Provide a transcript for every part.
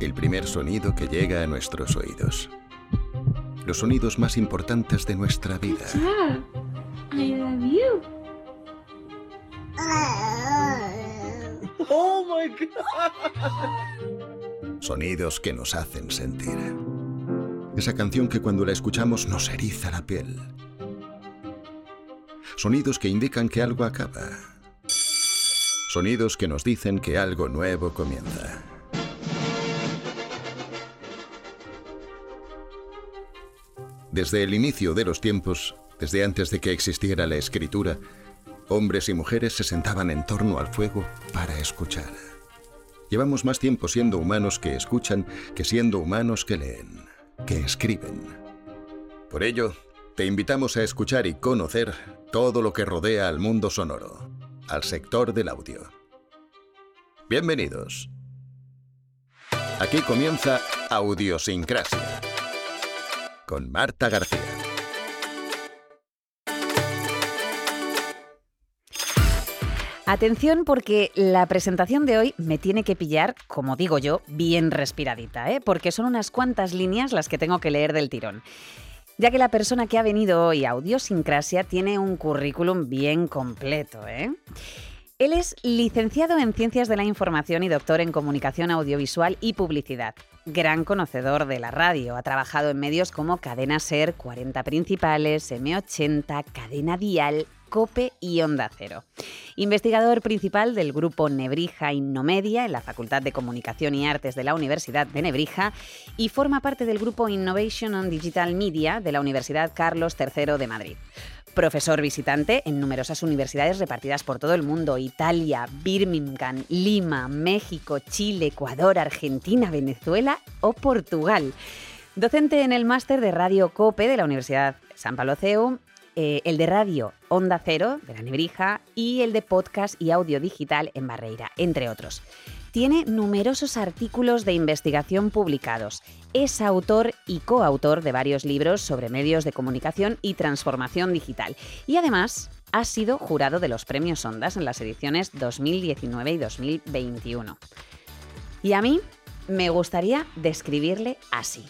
el primer sonido que llega a nuestros oídos. Los sonidos más importantes de nuestra vida. I love you. Oh my god. Sonidos que nos hacen sentir. Esa canción que cuando la escuchamos nos eriza la piel. Sonidos que indican que algo acaba. Sonidos que nos dicen que algo nuevo comienza. Desde el inicio de los tiempos, desde antes de que existiera la escritura, hombres y mujeres se sentaban en torno al fuego para escuchar. Llevamos más tiempo siendo humanos que escuchan que siendo humanos que leen, que escriben. Por ello, te invitamos a escuchar y conocer todo lo que rodea al mundo sonoro, al sector del audio. Bienvenidos. Aquí comienza Audiosincrasia con Marta García. Atención porque la presentación de hoy me tiene que pillar, como digo yo, bien respiradita, ¿eh? porque son unas cuantas líneas las que tengo que leer del tirón. Ya que la persona que ha venido hoy a Audiosincrasia tiene un currículum bien completo, ¿eh? Él es licenciado en Ciencias de la Información y doctor en Comunicación Audiovisual y Publicidad. Gran conocedor de la radio, ha trabajado en medios como Cadena Ser, 40 Principales, M80, Cadena Dial, COPE y Onda Cero. Investigador principal del grupo Nebrija Innomedia en la Facultad de Comunicación y Artes de la Universidad de Nebrija y forma parte del grupo Innovation on Digital Media de la Universidad Carlos III de Madrid profesor visitante en numerosas universidades repartidas por todo el mundo, Italia, Birmingham, Lima, México, Chile, Ecuador, Argentina, Venezuela o Portugal. Docente en el máster de Radio COPE de la Universidad San Pablo CEU, eh, el de radio Onda Cero de la Nebrija y el de podcast y audio digital en Barreira, entre otros. Tiene numerosos artículos de investigación publicados. Es autor y coautor de varios libros sobre medios de comunicación y transformación digital. Y además ha sido jurado de los premios Ondas en las ediciones 2019 y 2021. Y a mí me gustaría describirle así.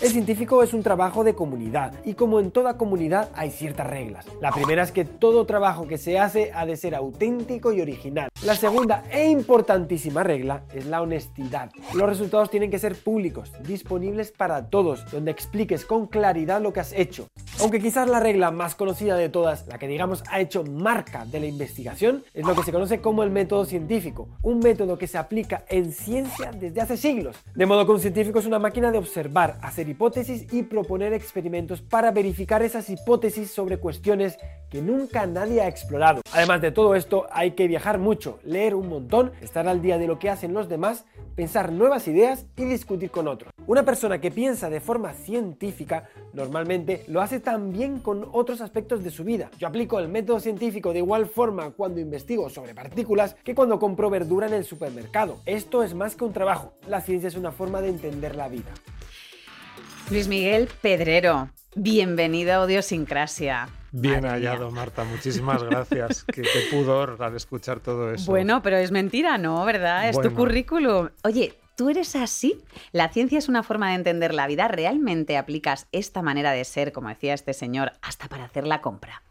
El científico es un trabajo de comunidad y como en toda comunidad hay ciertas reglas. La primera es que todo trabajo que se hace ha de ser auténtico y original. La segunda e importantísima regla es la honestidad. Los resultados tienen que ser públicos, disponibles para todos, donde expliques con claridad lo que has hecho. Aunque quizás la regla más conocida de todas, la que digamos ha hecho marca de la investigación, es lo que se conoce como el método científico, un método que se aplica en ciencia desde hace siglos. De modo que un científico es una máquina de observar, hacer hipótesis y proponer experimentos para verificar esas hipótesis sobre cuestiones que nunca nadie ha explorado. Además de todo esto, hay que viajar mucho, leer un montón, estar al día de lo que hacen los demás, pensar nuevas ideas y discutir con otros. Una persona que piensa de forma científica normalmente lo hace también con otros aspectos de su vida. Yo aplico el método científico de igual forma cuando investigo sobre partículas que cuando compro verdura en el supermercado. Esto es más que un trabajo. La ciencia es una forma de entender la vida. Luis Miguel Pedrero, bienvenido a Audiosincrasia. Bien Madre mía. hallado, Marta. Muchísimas gracias. qué, qué pudor al escuchar todo eso. Bueno, pero es mentira, ¿no? ¿Verdad? Es tu currículum. Oye, ¿tú eres así? ¿La ciencia es una forma de entender la vida? ¿Realmente aplicas esta manera de ser, como decía este señor, hasta para hacer la compra?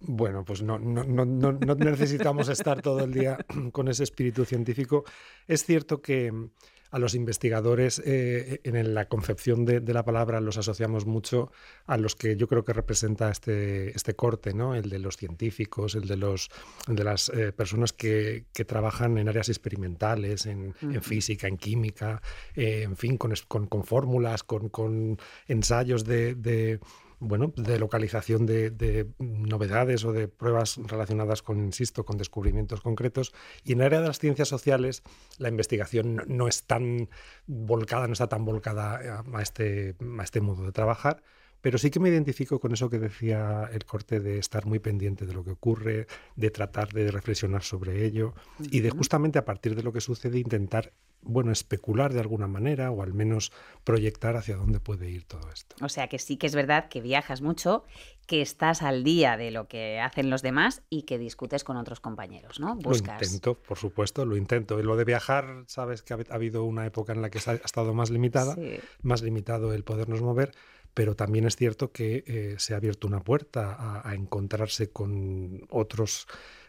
Bueno, pues no, no, no, no, necesitamos estar todo el día con ese espíritu científico. Es cierto que mm, a los investigadores eh, en la concepción de, de la palabra los asociamos mucho a los que yo creo que representa este, este corte, ¿no? El de los científicos, el de, los, el de las eh, personas que, que trabajan en áreas experimentales, en, en física, en química, eh, en fin, con, con, con fórmulas, con, con ensayos de- de, bueno, de localización de, de novedades o de pruebas relacionadas con, insisto, con descubrimientos concretos. Y en el área de las ciencias sociales, la investigación no, no es tan volcada, no está tan volcada a, a este, a este modo de trabajar. Pero sí que me identifico con eso que decía el corte de estar muy pendiente de lo que ocurre, de tratar de reflexionar sobre ello y de justamente a partir de lo que sucede intentar, bueno, especular de alguna manera o al menos proyectar hacia dónde puede ir todo esto. O sea que sí que es verdad que viajas mucho que estás al día de lo que hacen los demás y que discutes con otros compañeros, ¿no? Buscas... Lo intento, por supuesto, lo intento. Y lo de viajar, sabes que ha habido una época en la que ha estado más limitada, más limitado el podernos mover, pero también es cierto que eh, se ha abierto una puerta a, encontrarse con otros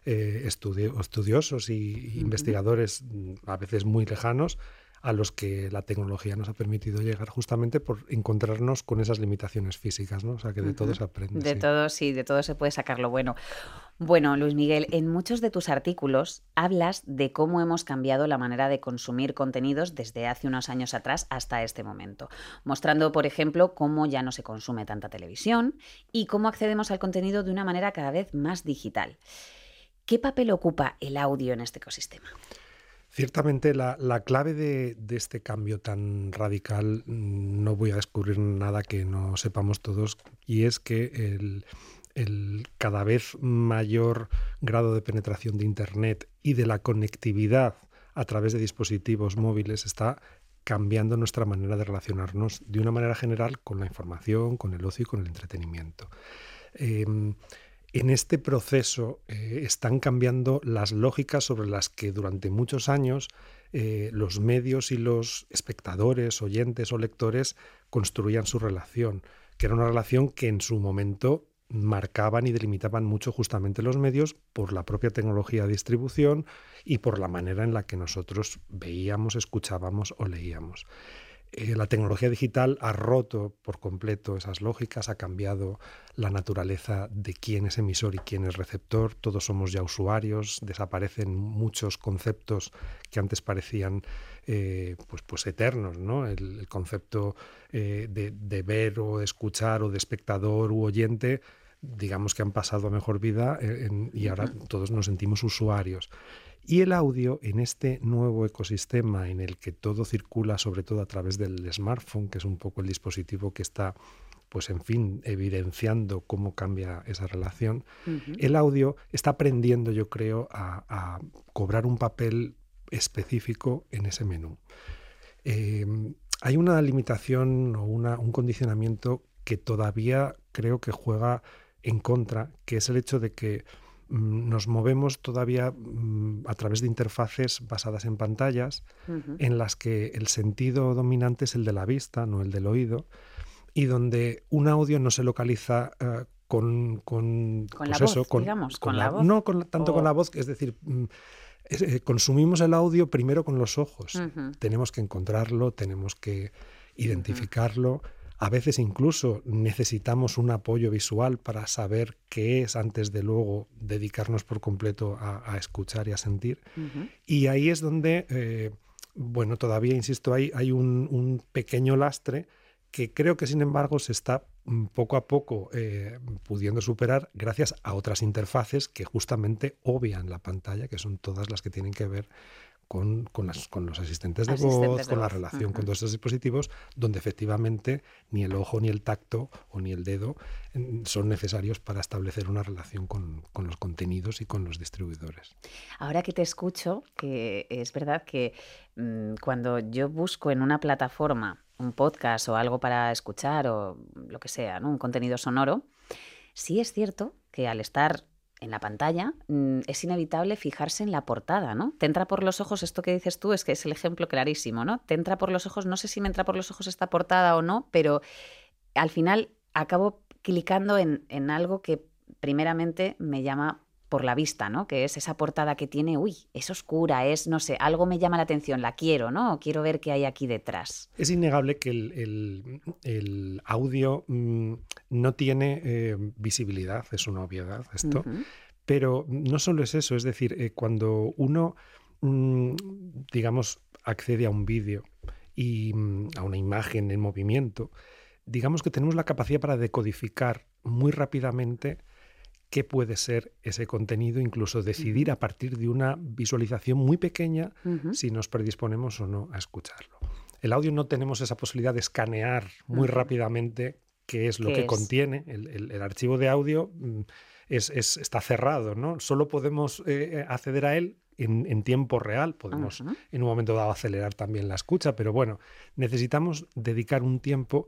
eh, estudiosos y, investigadores mm, a veces muy lejanos a los que la tecnología nos ha permitido llegar justamente por encontrarnos con esas limitaciones físicas, ¿no? O sea, que de todo se aprende. De todo, sí, de todo se puede sacar lo bueno. Bueno, Luis Miguel, en muchos de tus artículos hablas de cómo hemos cambiado la manera de consumir contenidos desde hace unos años atrás hasta este momento, mostrando, por ejemplo, cómo ya no se consume tanta televisión y cómo accedemos al contenido de una manera cada vez más digital. ¿Qué papel ocupa el audio en este ecosistema? Ciertamente la, clave de, este cambio tan radical, mm, no voy a descubrir nada que no sepamos todos, y es que el, cada vez mayor grado de penetración de Internet y de la conectividad a través de dispositivos móviles está cambiando nuestra manera de relacionarnos de una manera general con la información, con el ocio y con el entretenimiento. Em, en este proceso eh, están cambiando las lógicas sobre las que durante muchos años eh, los medios y los espectadores, oyentes o lectores construían su relación, que era una relación que en su momento marcaban y delimitaban mucho justamente los medios por la propia tecnología de distribución y por la manera en la que nosotros veíamos, escuchábamos o leíamos. Eh, la tecnología digital ha roto por completo esas lógicas, ha cambiado la naturaleza de quién es emisor y quién es receptor, todos somos ya usuarios, desaparecen muchos conceptos que antes parecían eh, pues, pues eternos, ¿no? El, concepto eh, de, ver o escuchar o de espectador u oyente digamos que han pasado a mejor vida y ahora todos nos sentimos usuarios. Y el audio en este nuevo ecosistema en el que todo circula sobre todo a través del smartphone, que es un poco el dispositivo que está, pues en fin, evidenciando cómo cambia esa relación, el audio está aprendiendo, yo creo, a, cobrar un papel específico en ese menú. Em, hay una limitación o un condicionamiento que todavía creo que juega en contra, que es el hecho de que nos movemos todavía mm, a través de interfaces basadas en pantallas en las que el sentido dominante es el de la vista, no el del oído, y donde un audio no se localiza eh, con, con, con pues la voz, digamos, con, la, voz. No tanto con la voz, es decir, mm, eh, consumimos el audio primero con los ojos. Tenemos que encontrarlo, tenemos que identificarlo. A veces incluso necesitamos un apoyo visual para saber qué es antes de luego dedicarnos por completo a, escuchar y a sentir. Y ahí es donde, eh, bueno, todavía, insisto, hay, hay un, pequeño lastre que creo que sin embargo se está mm, poco a poco eh, pudiendo superar gracias a otras interfaces que justamente obvian la pantalla, que son todas las que tienen que ver con, con, los asistentes de voz, con la relación con todos estos dispositivos, donde efectivamente ni el ojo, ni el tacto o ni el dedo son necesarios para establecer una relación con, con, los contenidos y con los distribuidores. Ahora que te escucho, que es verdad que mm, cuando yo busco en una plataforma un podcast o algo para escuchar o lo que sea, ¿no? un contenido sonoro, sí es cierto que al estar en la pantalla, mm, es inevitable fijarse en la portada, ¿no? Te entra por los ojos, esto que dices tú es que es el ejemplo clarísimo, ¿no? Te entra por los ojos, no sé si me entra por los ojos esta portada o no, pero al final acabo clicando en, en algo que primeramente me llama por la vista, ¿no? Que es esa portada que tiene, uy, es oscura, es, no sé, algo me llama la atención, la quiero, ¿no? Quiero ver qué hay aquí detrás. Es innegable que el, audio mm, no tiene eh, visibilidad, es una obviedad esto, pero no solo es eso, es decir, eh, cuando uno, mm, digamos, accede a un vídeo y mm, a una imagen en movimiento, digamos que tenemos la capacidad para decodificar muy rápidamente qué puede ser ese contenido, incluso decidir a partir de una visualización muy pequeña si nos predisponemos o no a escucharlo. El audio no tenemos esa posibilidad de escanear muy rápidamente qué es lo que contiene. El, archivo de audio mm, es, está cerrado, ¿no? Solo podemos eh, acceder a él en, tiempo real. Podemos en un momento dado acelerar también la escucha, pero bueno, necesitamos dedicar un tiempo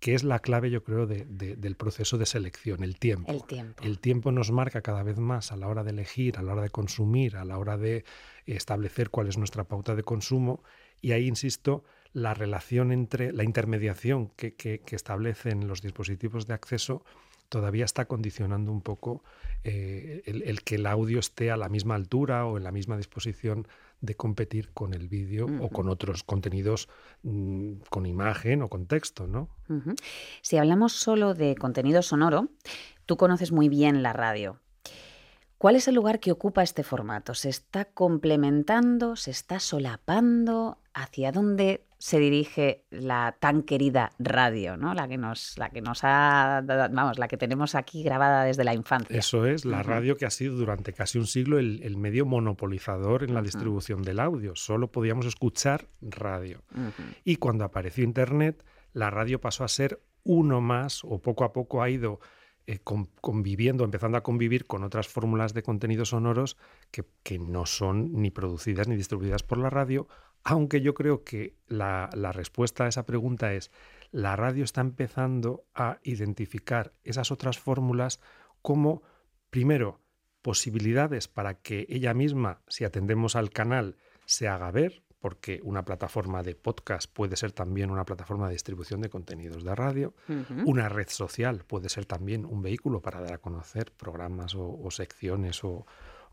que es la clave, yo creo, de, del proceso de selección, el tiempo. El tiempo. El tiempo nos marca cada vez más a la hora de elegir, a la hora de consumir, a la hora de establecer cuál es nuestra pauta de consumo. Y ahí, insisto, la relación entre la intermediación que, que, que establecen los dispositivos de acceso todavía está condicionando un poco eh, el, que el audio esté a la misma altura o en la misma disposición de competir con el vídeo o con otros contenidos mm, con imagen o con texto, ¿no? Si hablamos solo de contenido sonoro, tú conoces muy bien la radio. ¿Cuál es el lugar que ocupa este formato? ¿Se está complementando? ¿Se está solapando? ¿Hacia dónde se dirige la tan querida radio, ¿no? La que nos, la que nos ha, vamos, la que tenemos aquí grabada desde la infancia. Eso es, la radio que ha sido durante casi un siglo el, medio monopolizador en la distribución del audio. Solo podíamos escuchar radio. Y cuando apareció Internet, la radio pasó a ser uno más, o poco a poco ha ido eh, conviviendo, empezando a convivir con otras fórmulas de contenidos sonoros que, que no son ni producidas ni distribuidas por la radio aunque yo creo que la, respuesta a esa pregunta es, la radio está empezando a identificar esas otras fórmulas como, primero, posibilidades para que ella misma, si atendemos al canal, se haga ver, porque una plataforma de podcast puede ser también una plataforma de distribución de contenidos de radio, una red social puede ser también un vehículo para dar a conocer programas o, secciones o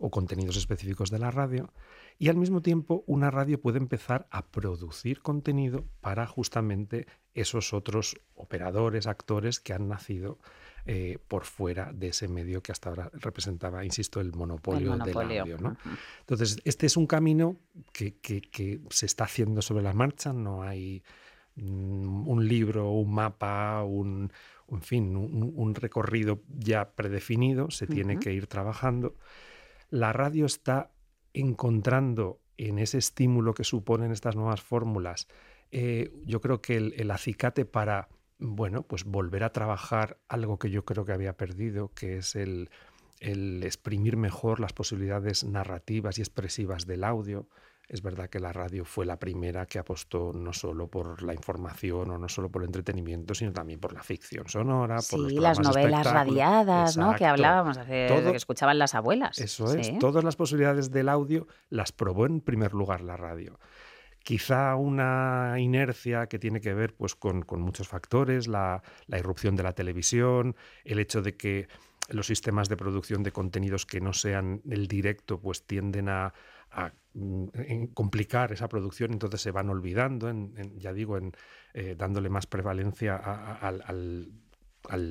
contenidos específicos de la radio, y al mismo tiempo, una radio puede empezar a producir contenido para justamente esos otros operadores, actores que han nacido eh, por fuera de ese medio que hasta ahora representaba, insisto, el monopolio, del audio. ¿no? Entonces, este es un camino que, que, se está haciendo sobre la marcha, no hay mm, un libro, un mapa, un, en fin, un, recorrido ya predefinido, se tiene que ir trabajando. La radio está encontrando en ese estímulo que suponen estas nuevas fórmulas, eh, yo creo que el, acicate para, bueno, pues volver a trabajar algo que yo creo que había perdido, que es el, el exprimir mejor las posibilidades narrativas y expresivas del audio, es verdad que la radio fue la primera que apostó no solo por la información o no solo por el entretenimiento, sino también por la ficción sonora, sí, por las novelas radiadas, ¿no? Que hablábamos, hace, que escuchaban las abuelas. Eso es, todas las posibilidades del audio las probó en primer lugar la radio. Quizá una inercia que tiene que ver pues, con, muchos factores, la, la irrupción de la televisión, el hecho de que los sistemas de producción de contenidos que no sean el directo pues tienden a, a mm, complicar esa producción, entonces se van olvidando, ya digo, en, eh, dándole más prevalencia al,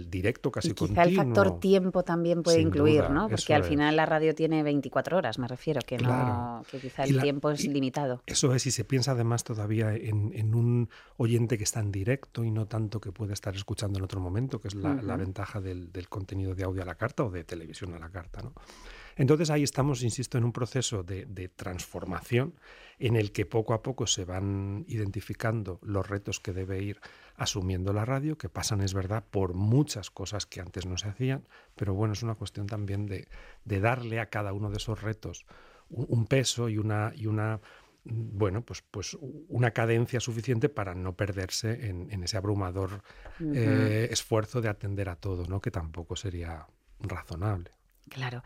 directo casi y quizá el factor tiempo también puede incluir, ¿no? Porque al final la radio tiene 24 horas, me refiero, que, no, que quizá el tiempo es limitado. Eso es, y se piensa además todavía en, un oyente que está en directo y no tanto que puede estar escuchando en otro momento, que es la, ventaja del, del, contenido de audio a la carta o de televisión a la carta, ¿no? Entonces ahí estamos, insisto, en un proceso de, transformación en el que poco a poco se van identificando los retos que debe ir asumiendo la radio, que pasan, es verdad, por muchas cosas que antes no se hacían, pero bueno, es una cuestión también de, darle a cada uno de esos retos un, peso y una, y una bueno, pues, pues una cadencia suficiente para no perderse en, ese abrumador eh, esfuerzo de atender a todo, ¿no? que tampoco sería razonable. Claro.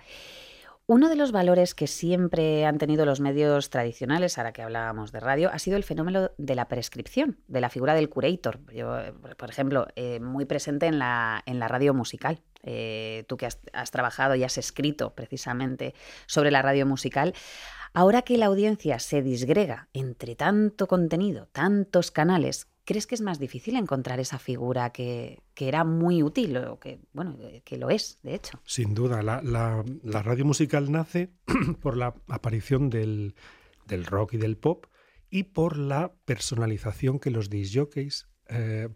Uno de los valores que siempre han tenido los medios tradicionales, ahora que hablábamos de radio, ha sido el fenómeno de la prescripción, de la figura del curator. Yo, por ejemplo, eh, muy presente en la, en la radio musical. Eh, tú que has trabajado y has escrito precisamente sobre la radio musical, ahora que la audiencia se disgrega entre tanto contenido, tantos canales, ¿Crees que es más difícil encontrar esa figura que, era muy útil o que, bueno, que lo es, de hecho? Sin duda, la, radio musical nace por la aparición del, rock y del pop y por la personalización que los disjockeys eh,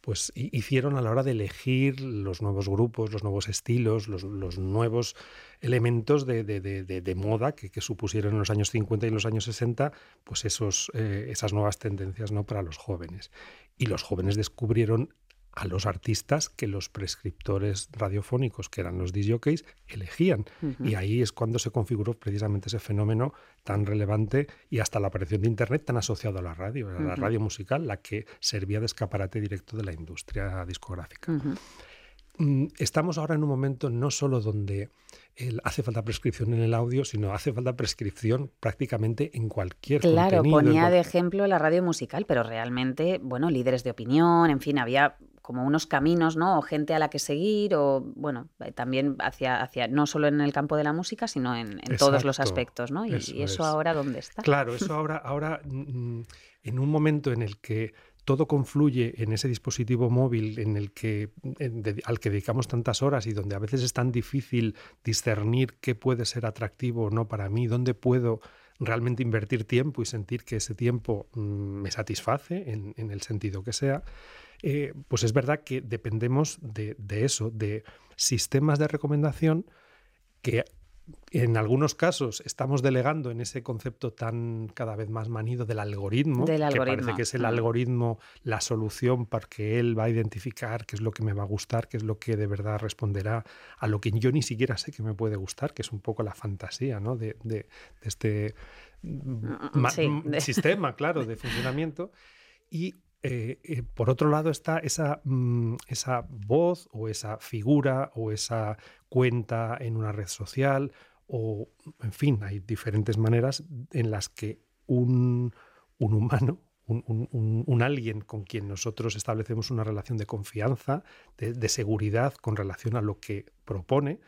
pues hicieron a la hora de elegir los nuevos grupos, los nuevos estilos, los, nuevos elementos de, moda que, supusieron en los años 50 y en los años 60, pues esos, eh, esas nuevas tendencias ¿no? para los jóvenes. Y los jóvenes descubrieron a los artistas que los prescriptores radiofónicos, que eran los disjockeys, elegían. Y ahí es cuando se configuró precisamente ese fenómeno tan relevante y hasta la aparición de Internet tan asociado a la radio, a la radio musical, la que servía de escaparate directo de la industria discográfica. Mm, estamos ahora en un momento no solo donde hace falta prescripción en el audio, sino hace falta prescripción prácticamente en cualquier Claro, ponía de ejemplo la radio musical, pero realmente, bueno, líderes de opinión, en fin, había como unos caminos, ¿no? O gente a la que seguir, o bueno, eh, también hacia, hacia no solo en el campo de la música, sino en, todos los aspectos, ¿no? Y eso, ahora dónde está. Claro, eso ahora, ahora mm, en un momento en el que todo confluye en ese dispositivo móvil en el que, al que dedicamos tantas horas y donde a veces es tan difícil discernir qué puede ser atractivo o no para mí, dónde puedo realmente invertir tiempo y sentir que ese tiempo mm, me satisface en, el sentido que sea, eh, pues es verdad que dependemos de, de eso, de sistemas de recomendación que en algunos casos estamos delegando en ese concepto tan cada vez más manido del algoritmo, que parece que es el mm. algoritmo la solución para que él va a identificar qué es lo que me va a gustar, qué es lo que de verdad responderá a lo que yo ni siquiera sé que me puede gustar, que es un poco la fantasía ¿no? de, este mm, mm, sistema, claro, de funcionamiento. Y eh, eh, por otro lado está esa, esa voz o esa figura o esa cuenta en una red social o, en fin, hay diferentes maneras en las que un, humano, un, alguien con quien nosotros establecemos una relación de confianza, de, seguridad con relación a lo que propone,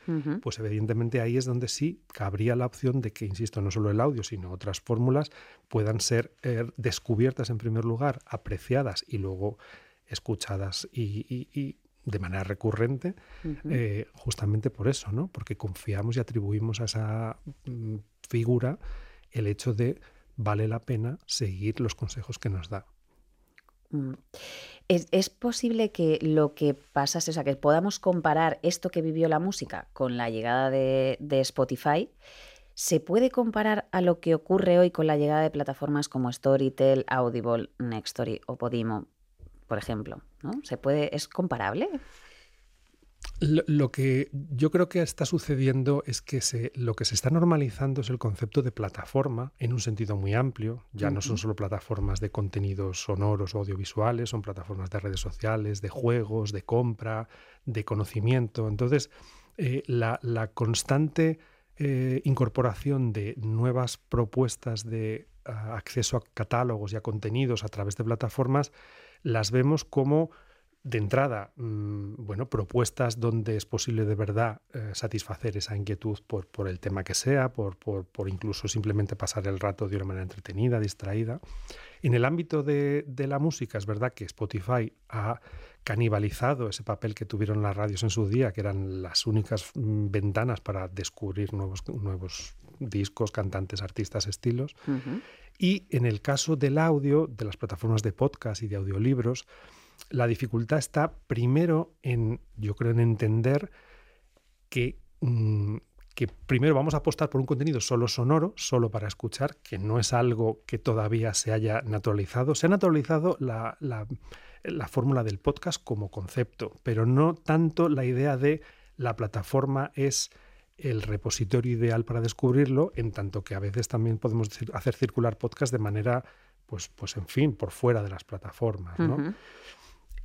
pues evidentemente ahí es donde sí cabría la opción de que, insisto, no solo el audio, sino otras fórmulas puedan ser eh, descubiertas en primer lugar, apreciadas y luego escuchadas y, de manera recurrente, eh, justamente por eso, ¿no? Porque confiamos y atribuimos a esa mm, figura el hecho de vale la pena seguir los consejos que nos da. Mm. ¿Es, posible que lo que pasase, o sea, que podamos comparar esto que vivió la música con la llegada de, de Spotify? ¿Se puede comparar a lo que ocurre hoy con la llegada de plataformas como Storytel, Audible, Nextory o Podimo? por ejemplo. ¿no? ¿Se puede, ¿Es comparable? Lo, que yo creo que está sucediendo es que se, lo que se está normalizando es el concepto de plataforma en un sentido muy amplio. Ya no son solo plataformas de contenidos sonoros o audiovisuales, son plataformas de redes sociales, de juegos, de compra, de conocimiento. Entonces, eh, la, constante eh, incorporación de nuevas propuestas de ah, acceso a catálogos y a contenidos a través de plataformas las vemos como de entrada, mm, bueno, propuestas donde es posible de verdad eh, satisfacer esa inquietud por, por, el tema que sea, por, por, por, incluso simplemente pasar el rato de una manera entretenida, distraída. En el ámbito de, de, la música, es verdad que Spotify ha canibalizado ese papel que tuvieron las radios en su día, que eran las únicas mm, ventanas para descubrir nuevos, nuevos discos, cantantes, artistas, estilos. Y en el caso del audio, de las plataformas de podcast y de audiolibros, la dificultad está primero en, yo creo, en entender que, mm, que primero vamos a apostar por un contenido solo sonoro, solo para escuchar, que no es algo que todavía se haya naturalizado. Se ha naturalizado la, la, la fórmula del podcast como concepto, pero no tanto la idea de la plataforma es el repositorio ideal para descubrirlo, en tanto que a veces también podemos hacer circular podcast de manera, pues, pues en fin, por fuera de las plataformas.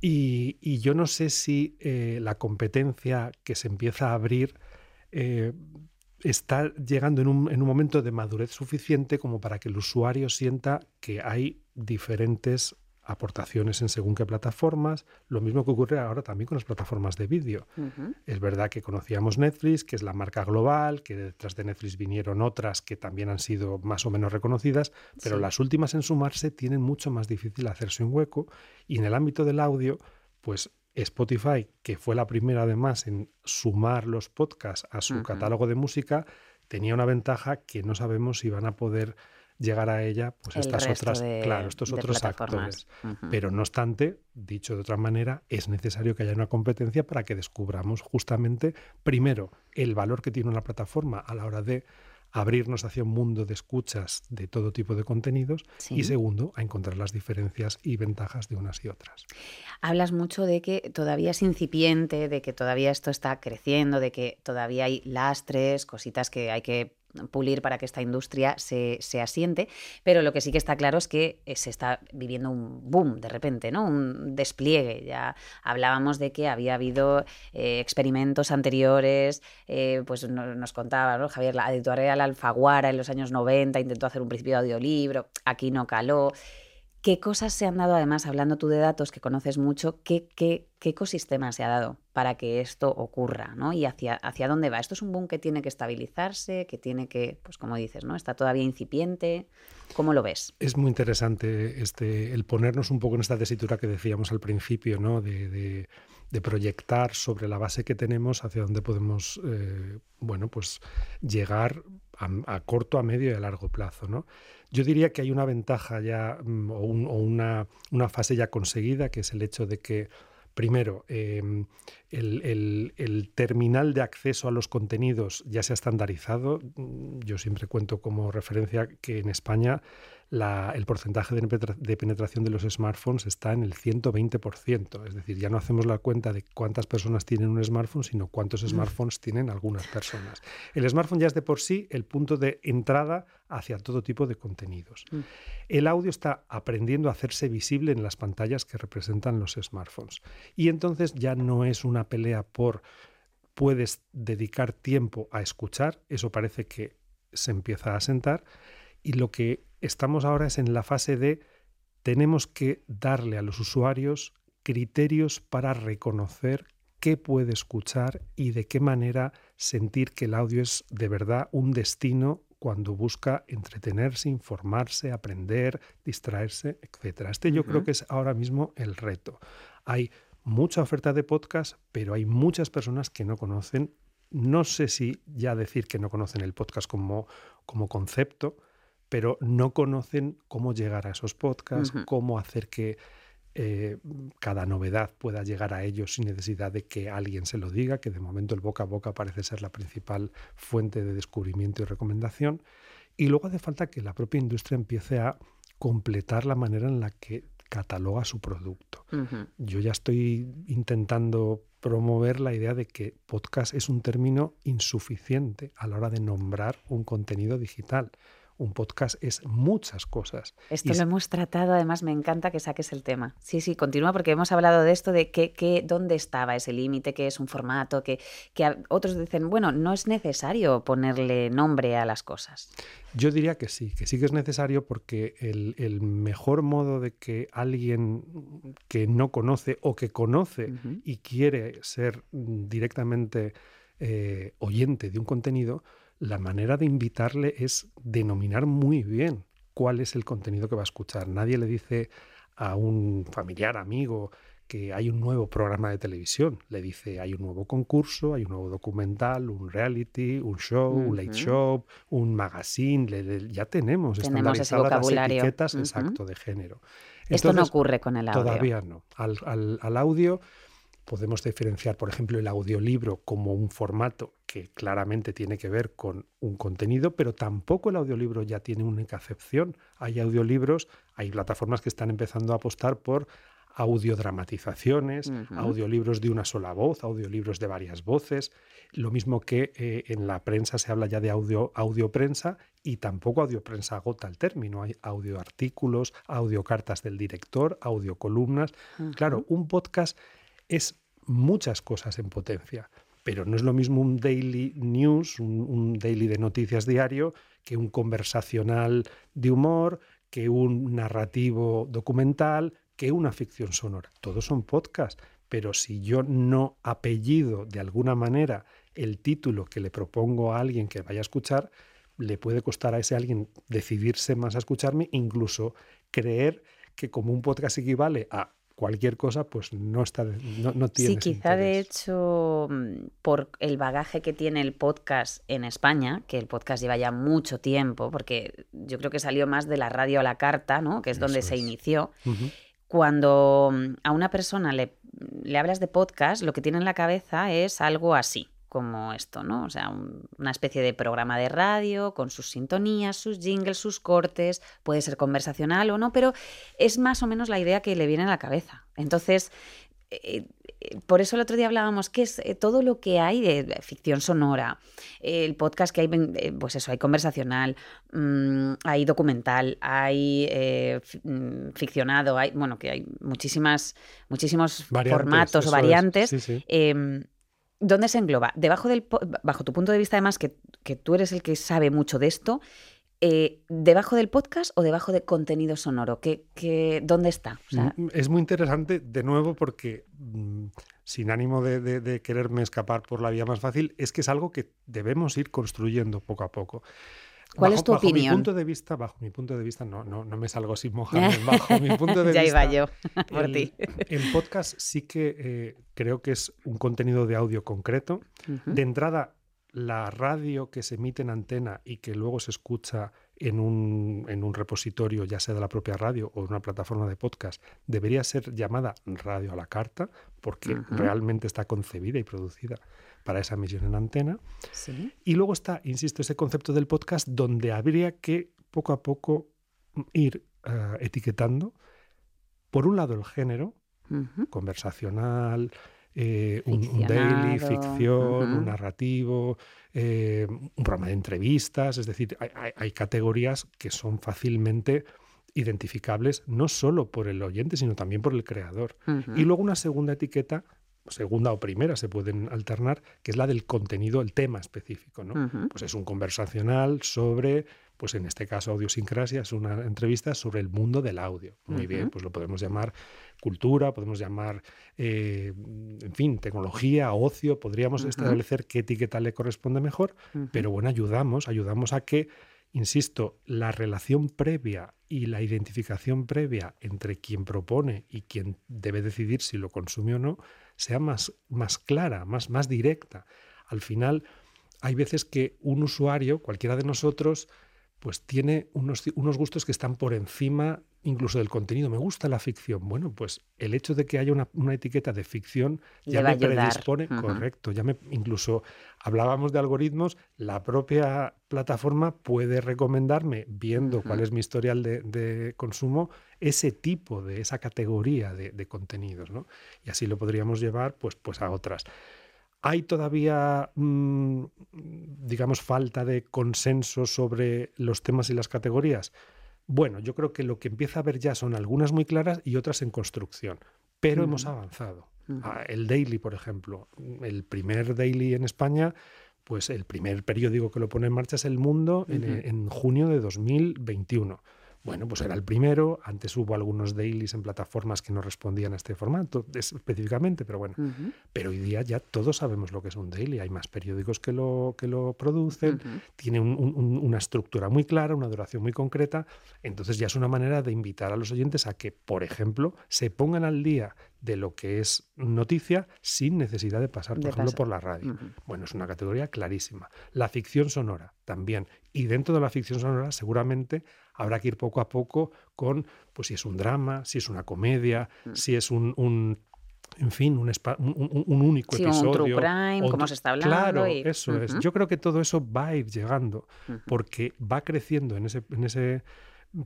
Y, yo no sé si eh, la competencia que se empieza a abrir eh, está llegando en un momento de madurez suficiente como para que el usuario sienta que hay diferentes aportaciones en según qué plataformas, lo mismo que ocurre ahora también con las plataformas de vídeo. Es verdad que conocíamos Netflix, que es la marca global, que detrás de Netflix vinieron otras que también han sido más o menos reconocidas, pero las últimas en sumarse tienen mucho más difícil hacerse un hueco. Y en el ámbito del audio, pues Spotify, que fue la primera además en sumar los podcasts a su catálogo de música, tenía una ventaja que no sabemos si van a poder llegar a ella, pues estas otras, claro, estos otros actores. Pero no obstante, dicho de otra manera, es necesario que haya una competencia para que descubramos justamente, primero, el valor que tiene una plataforma a la hora de abrirnos hacia un mundo de escuchas de todo tipo de contenidos y segundo, a encontrar las diferencias y ventajas de unas y otras. Hablas mucho de que todavía es incipiente, de que todavía esto está creciendo, de que todavía hay lastres, cositas que hay que pulir para que esta industria se, asiente, pero lo que sí que está claro es que eh, se está viviendo un boom de repente, ¿no? Un despliegue. Ya hablábamos de que había habido eh, experimentos anteriores, eh, pues nos contaba, ¿no? Javier, la editorial Alfaguara en los años 90 intentó hacer un principio de audiolibro, aquí no caló. ¿Qué cosas se han dado, además, hablando tú de datos que conoces mucho, qué, ecosistema se ha dado para que esto ocurra? ¿no? ¿Y hacia, dónde va? ¿Esto es un boom que tiene que estabilizarse, que tiene que, pues como dices, ¿no? está todavía incipiente? ¿Cómo lo ves? Es muy interesante este, el ponernos un poco en esta tesitura que decíamos al principio, ¿no? de, de, proyectar sobre la base que tenemos hacia dónde podemos eh, bueno, pues llegar a, corto, a medio y a largo plazo. ¿no? Yo diría que hay una ventaja ya mm, o, una, una, fase ya conseguida, que es el hecho de que, primero, em, el, el, terminal de acceso a los contenidos ya se ha estandarizado. Mm, yo siempre cuento como referencia que en España el porcentaje de, penetración de los smartphones está en el 120%. Es decir, ya no hacemos la cuenta de cuántas personas tienen un smartphone, sino cuántos mm. smartphones tienen algunas personas. El smartphone ya es de por sí el punto de entrada hacia todo tipo de contenidos. Mm. El audio está aprendiendo a hacerse visible en las pantallas que representan los smartphones. Y entonces ya no es una pelea por puedes dedicar tiempo a escuchar, eso parece que se empieza a sentar, y lo que estamos ahora es en la fase de tenemos que darle a los usuarios criterios para reconocer qué puede escuchar y de qué manera sentir que el audio es de verdad un destino cuando busca entretenerse, informarse, aprender, distraerse, etc. Este yo creo que es ahora mismo el reto. Hay mucha oferta de podcast, pero hay muchas personas que no conocen, no sé si ya decir que no conocen el podcast como, como concepto, pero no conocen cómo llegar a esos podcasts, cómo hacer que eh, cada novedad pueda llegar a ellos sin necesidad de que alguien se lo diga, que de momento el boca a boca parece ser la principal fuente de descubrimiento y recomendación. Y luego hace falta que la propia industria empiece a completar la manera en la que cataloga su producto. Yo ya estoy intentando promover la idea de que podcast es un término insuficiente a la hora de nombrar un contenido digital un podcast es muchas cosas. Esto lo hemos tratado, además me encanta que saques el tema. Sí, sí, continúa porque hemos hablado de esto, de qué, qué, dónde estaba ese límite, qué es un formato, que, que otros dicen, bueno, no es necesario ponerle nombre a las cosas. Yo diría que sí, que sí que es necesario porque el, mejor modo de que alguien que no conoce o que conoce y quiere ser directamente eh, oyente de un contenido, la manera de invitarle es denominar muy bien cuál es el contenido que va a escuchar. Nadie le dice a un familiar, amigo, que hay un nuevo programa de televisión. Le dice, hay un nuevo concurso, hay un nuevo documental, un reality, un show, un late show, un magazine. ya tenemos, estandarizadas las etiquetas exacto de género. Esto no ocurre con el audio. Todavía no. al audio podemos diferenciar, por ejemplo, el audiolibro como un formato que claramente tiene que ver con un contenido, pero tampoco el audiolibro ya tiene única acepción. Hay audiolibros, hay plataformas que están empezando a apostar por audiodramatizaciones, audiolibros de una sola voz, audiolibros de varias voces, lo mismo que eh, en la prensa se habla ya de audio, audioprensa y tampoco audioprensa agota el término, hay audioartículos, audiocartas del director, audiocolumnas. Claro, un podcast es muchas cosas en potencia, pero no es lo mismo un daily news, un, daily de noticias diario, que un conversacional de humor, que un narrativo documental, que una ficción sonora. Todos son podcasts, pero si yo no apellido de alguna manera el título que le propongo a alguien que vaya a escuchar, le puede costar a ese alguien decidirse más a escucharme, incluso creer que como un podcast equivale a cualquier cosa, pues no está, no, no tiene. Sí, quizá de hecho mm, por el bagaje que tiene el podcast en España, que el podcast lleva ya mucho tiempo, porque yo creo que salió más de la radio a la carta, ¿no? Que es donde se inició. Cuando mm, a una persona le, le hablas de podcast, lo que tiene en la cabeza es algo así como esto, ¿no? O sea, un- una especie de programa de radio con sus sintonías, sus jingles, sus cortes, puede ser conversacional o no, pero es más o menos la idea que le viene a la cabeza. Entonces, eh, eh, por eso el otro día hablábamos que es eh, todo lo que hay de ficción sonora, el podcast que hay, pues eso, hay conversacional, mm, hay documental, hay mm, ficcionado, hay, bueno, que hay muchísimas, muchísimos Variantes, formatos o es. variantes. Sí, sí. ¿Dónde se engloba? Debajo del, bajo tu punto de vista, además, que, que tú eres el que sabe mucho de esto, eh, ¿debajo del podcast o debajo de contenido sonoro? ¿Qué, qué- dónde está? O sea, Mm, Es muy interesante, de nuevo, porque mm, sin ánimo de, de- de quererme escapar por la vía más fácil, es que es algo que debemos ir construyendo poco a poco. ¿Cuál es Bajo- tu bajo opinión? Mi punto de vista, bajo mi punto de vista, no, no, no me salgo sin mojarme. Bajo mi punto de ya vista, iba yo por el, ti. el podcast sí que eh, creo que es un contenido de audio concreto. De entrada, la radio que se emite en antena y que luego se escucha en un, en un repositorio, ya sea de la propia radio o en una plataforma de podcast, debería ser llamada radio a la carta, porque realmente está concebida y producida para esa emisión en antena. Sí. Y luego está, insisto, ese concepto del podcast donde habría que poco a poco ir eh, etiquetando, por un lado, el género, conversacional, eh, un, un daily, ficción, un narrativo, eh, un programa de entrevistas, es decir, hay, hay- hay categorías que son fácilmente identificables no solo por el oyente, sino también por el creador. Y luego una segunda etiqueta, segunda o primera, se pueden alternar, que es la del contenido, el tema específico, ¿no? Pues es un conversacional sobre, pues en este caso audiosincrasia, es una entrevista sobre el mundo del audio. Muy bien, pues lo podemos llamar cultura, podemos llamar, eh, en fin, tecnología, ocio, podríamos establecer qué etiqueta le corresponde mejor, pero bueno, ayudamos, ayudamos a que, insisto, la relación previa y la identificación previa entre quien propone y quien debe decidir si lo consume o no sea más, más clara, más, más directa. Al final, hay veces que un usuario, cualquiera de nosotros, pues tiene unos, unos gustos que están por encima incluso del contenido. Me gusta la ficción. Bueno, pues el hecho de que haya una, una etiqueta de ficción ya me predispone, correcto, ya me incluso hablábamos de algoritmos, la propia plataforma puede recomendarme, viendo cuál es mi historial de, de consumo, ese tipo de, esa categoría de, de contenidos, ¿no? Y así lo podríamos llevar pues, pues a otras. ¿Hay todavía, mm, digamos, falta de consenso sobre los temas y las categorías? Bueno, yo creo que lo que empieza a haber ya son algunas muy claras y otras en construcción, pero hemos avanzado. Ah, El Daily, por ejemplo, el primer Daily en España, pues el primer periódico que lo pone en marcha es El Mundo en junio de 2021. Bueno, pues era el primero. Antes hubo algunos dailies en plataformas que no respondían a este formato es- específicamente, pero bueno. Pero hoy día ya todos sabemos lo que es un daily. Hay más periódicos que lo, que lo producen, tiene un- un- un- una estructura muy clara, una duración muy concreta. Entonces ya es una manera de invitar a los oyentes a que, por ejemplo, se pongan al día de lo que es noticia sin necesidad de pasar, por De ejemplo, pasar. por la radio. Bueno, es una categoría clarísima. La ficción sonora también. Y dentro de la ficción sonora seguramente habrá que ir poco a poco con, pues si es un drama, si es una comedia, Mm. si es un, un- en fin, un, un- un- único Sí, un episodio. true crime, o como se está hablando. Claro, y- eso es. Yo creo que todo eso va a ir llegando porque va creciendo en ese, en ese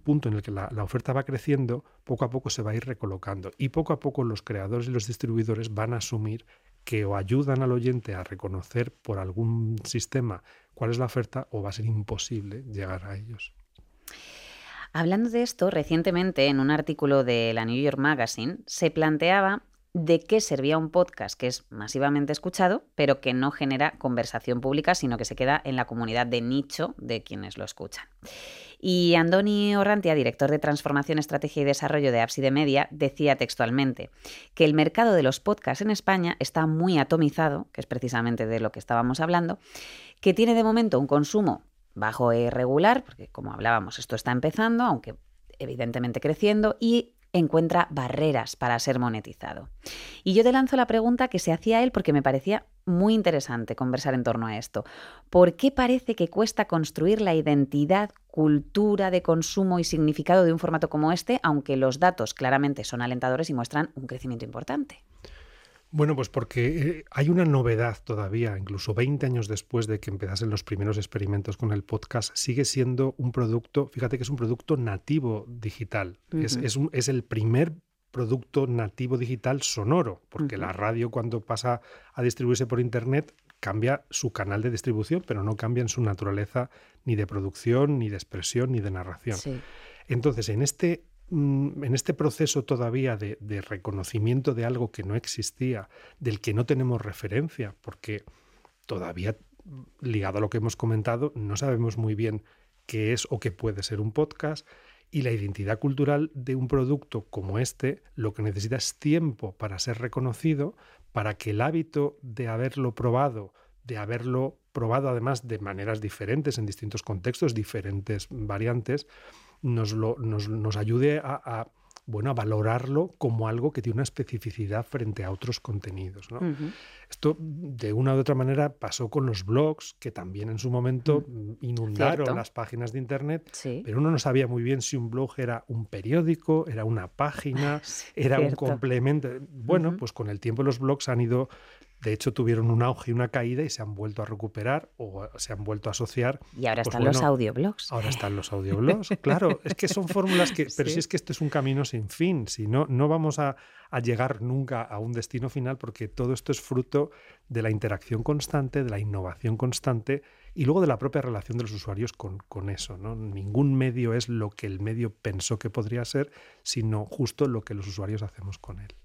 punto en el que la, la oferta va creciendo, poco a poco se va a ir recolocando. Y poco a poco los creadores y los distribuidores van a asumir que o ayudan al oyente a reconocer por algún sistema cuál es la oferta o va a ser imposible llegar a ellos. Hablando de esto, recientemente en un artículo de la New York Magazine se planteaba de qué servía un podcast que es masivamente escuchado, pero que no genera conversación pública, sino que se queda en la comunidad de nicho de quienes lo escuchan. Y Andoni Orrantia, director de Transformación, Estrategia y Desarrollo de Apps y de Media, decía textualmente que el mercado de los podcasts en España está muy atomizado, que es precisamente de lo que estábamos hablando, que tiene de momento un consumo bajo e irregular, porque como hablábamos, esto está empezando, aunque evidentemente creciendo, y encuentra barreras para ser monetizado. Y yo te lanzo la pregunta que se hacía él porque me parecía muy interesante conversar en torno a esto. ¿Por qué parece que cuesta construir la identidad, cultura de consumo y significado de un formato como este, aunque los datos claramente son alentadores y muestran un crecimiento importante? Bueno, pues porque eh, hay una novedad todavía, incluso 20 años después de que empezasen los primeros experimentos con el podcast, sigue siendo un producto, fíjate que es un producto nativo digital, es, es, el primer producto nativo digital sonoro, porque la radio cuando pasa a distribuirse por Internet cambia su canal de distribución, pero no cambia en su naturaleza ni de producción, ni de expresión, ni de narración. Entonces, en este en este proceso todavía de, reconocimiento de algo que no existía, del que no tenemos referencia, porque todavía, mm, ligado a lo que hemos comentado, no sabemos muy bien qué es o qué puede ser un podcast, y la identidad cultural de un producto como este lo que necesita es tiempo para ser reconocido, para que el hábito de haberlo probado, de haberlo probado además de maneras diferentes, en distintos contextos, diferentes variantes, nos, lo, nos, nos ayude a, bueno, a valorarlo como algo que tiene una especificidad frente a otros contenidos. Esto de una u otra manera pasó con los blogs, que también en su momento mm. inundaron las páginas de Internet, pero uno no sabía muy bien si un blog era un periódico, era una página, era un complemento. Bueno, pues con el tiempo los blogs han ido de hecho, tuvieron un auge y una caída y se han vuelto a recuperar o se han vuelto a asociar. Y ahora pues están los audioblogs. Ahora están los audioblogs, claro. Es que son fórmulas que. Pero si es que esto es un camino sin fin, si no, no vamos a, llegar nunca a un destino final, porque todo esto es fruto de la interacción constante, de la innovación constante y luego de la propia relación de los usuarios con, con eso. ¿no? Ningún medio es lo que el medio pensó que podría ser, sino justo lo que los usuarios hacemos con él.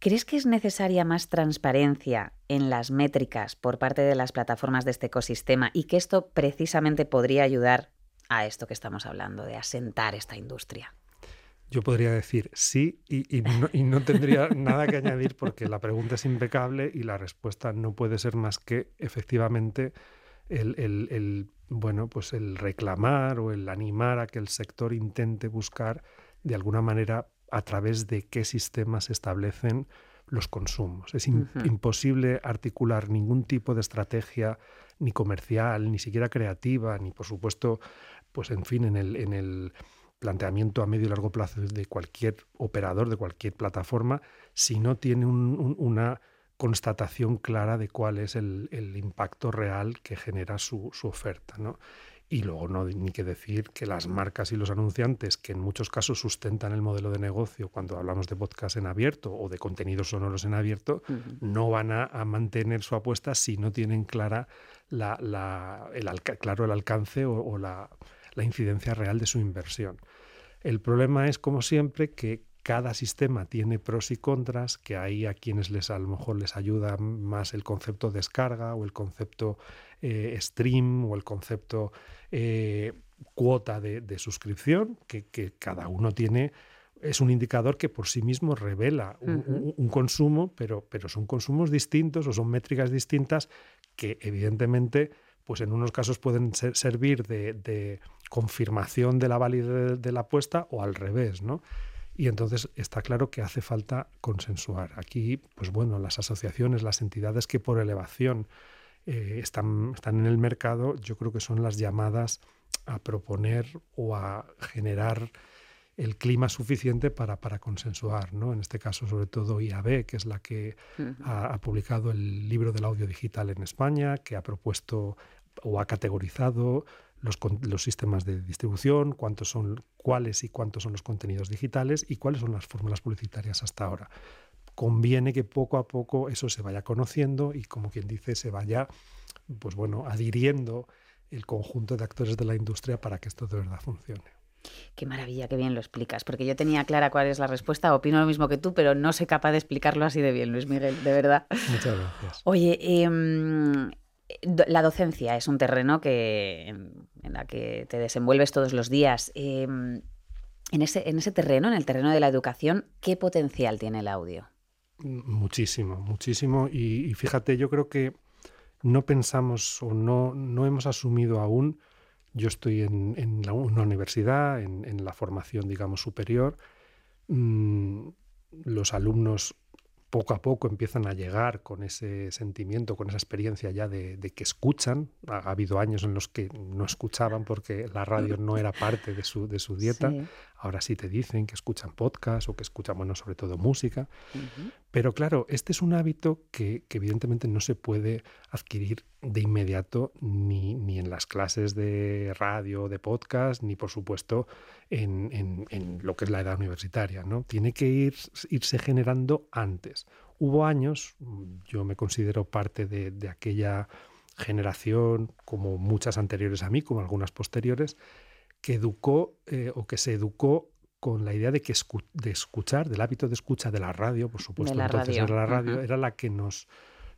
¿Crees que es necesaria más transparencia en las métricas por parte de las plataformas de este ecosistema y que esto precisamente podría ayudar a esto que estamos hablando, de asentar esta industria? Yo podría decir sí y, no, tendría nada que añadir porque la pregunta es impecable y la respuesta no puede ser más que efectivamente el, bueno, pues el reclamar o el animar a que el sector intente buscar de alguna manera a través de qué sistemas se establecen los consumos. Es imposible articular ningún tipo de estrategia ni comercial, ni siquiera creativa, ni por supuesto, pues en fin, en el, en el planteamiento a medio y largo plazo de cualquier operador, de cualquier plataforma, si no tiene una constatación clara de cuál es el, impacto real que genera su, su oferta. ¿no? Y luego no ni que decir que las marcas y los anunciantes, que en muchos casos sustentan el modelo de negocio cuando hablamos de podcast en abierto o de contenidos sonoros en abierto, no van a, mantener su apuesta si no tienen clara la, el, claro el alcance o, la, la incidencia real de su inversión. El problema es, como siempre, que cada sistema tiene pros y contras, que hay a quienes les a lo mejor les ayuda más el concepto descarga o el concepto eh, stream o el concepto eh, cuota de, suscripción, que, cada uno tiene, es un indicador que por sí mismo revela un, consumo, pero, pero son consumos distintos o son métricas distintas que evidentemente pues en unos casos pueden servir de, de, confirmación de la validez de la apuesta o al revés, ¿no? Y entonces está claro que hace falta consensuar. Aquí, pues bueno, las asociaciones, las entidades que por elevación eh, están, están en el mercado, yo creo que son las llamadas a proponer o a generar el clima suficiente para, para consensuar, ¿no? En este caso, sobre todo IAB, que es la que ha, publicado el libro del audio digital en España, que ha propuesto o ha categorizado los, los, sistemas de distribución, cuántos son, cuáles y cuántos son los contenidos digitales y cuáles son las fórmulas publicitarias hasta ahora. Conviene que poco a poco eso se vaya conociendo y, como quien dice, se vaya, pues bueno, adhiriendo el conjunto de actores de la industria para que esto de verdad funcione. Qué maravilla, qué bien lo explicas, porque yo tenía clara cuál es la respuesta, opino lo mismo que tú, pero no soy capaz de explicarlo así de bien, Luis Miguel, de verdad. Muchas gracias. Oye, em, la docencia es un terreno que, en la que te desenvuelves todos los días. Em, en, ese, en ese terreno, en el terreno de la educación, ¿qué potencial tiene el audio? Muchísimo, muchísimo. Y, fíjate, yo creo que no pensamos o no, no hemos asumido aún, yo estoy en, una universidad, en, la formación, digamos, superior, mm, los alumnos poco a poco empiezan a llegar con ese sentimiento, con esa experiencia ya de, que escuchan. Ha, habido años en los que no escuchaban porque la radio no era parte de su, de su dieta. Ahora sí te dicen que escuchan podcast o que escuchan, bueno, sobre todo música. Pero claro, este es un hábito que, evidentemente no se puede adquirir de inmediato ni, ni, en las clases de radio, de podcast, ni por supuesto en, en, lo que es la edad universitaria. ¿no? Tiene que ir, irse generando antes. Hubo años, yo me considero parte de, de aquella generación, como muchas anteriores a mí, como algunas posteriores, que educó eh, o que se educó con la idea de que de escuchar, del hábito de escucha de la radio, por supuesto, la entonces radio. era la radio, era la que nos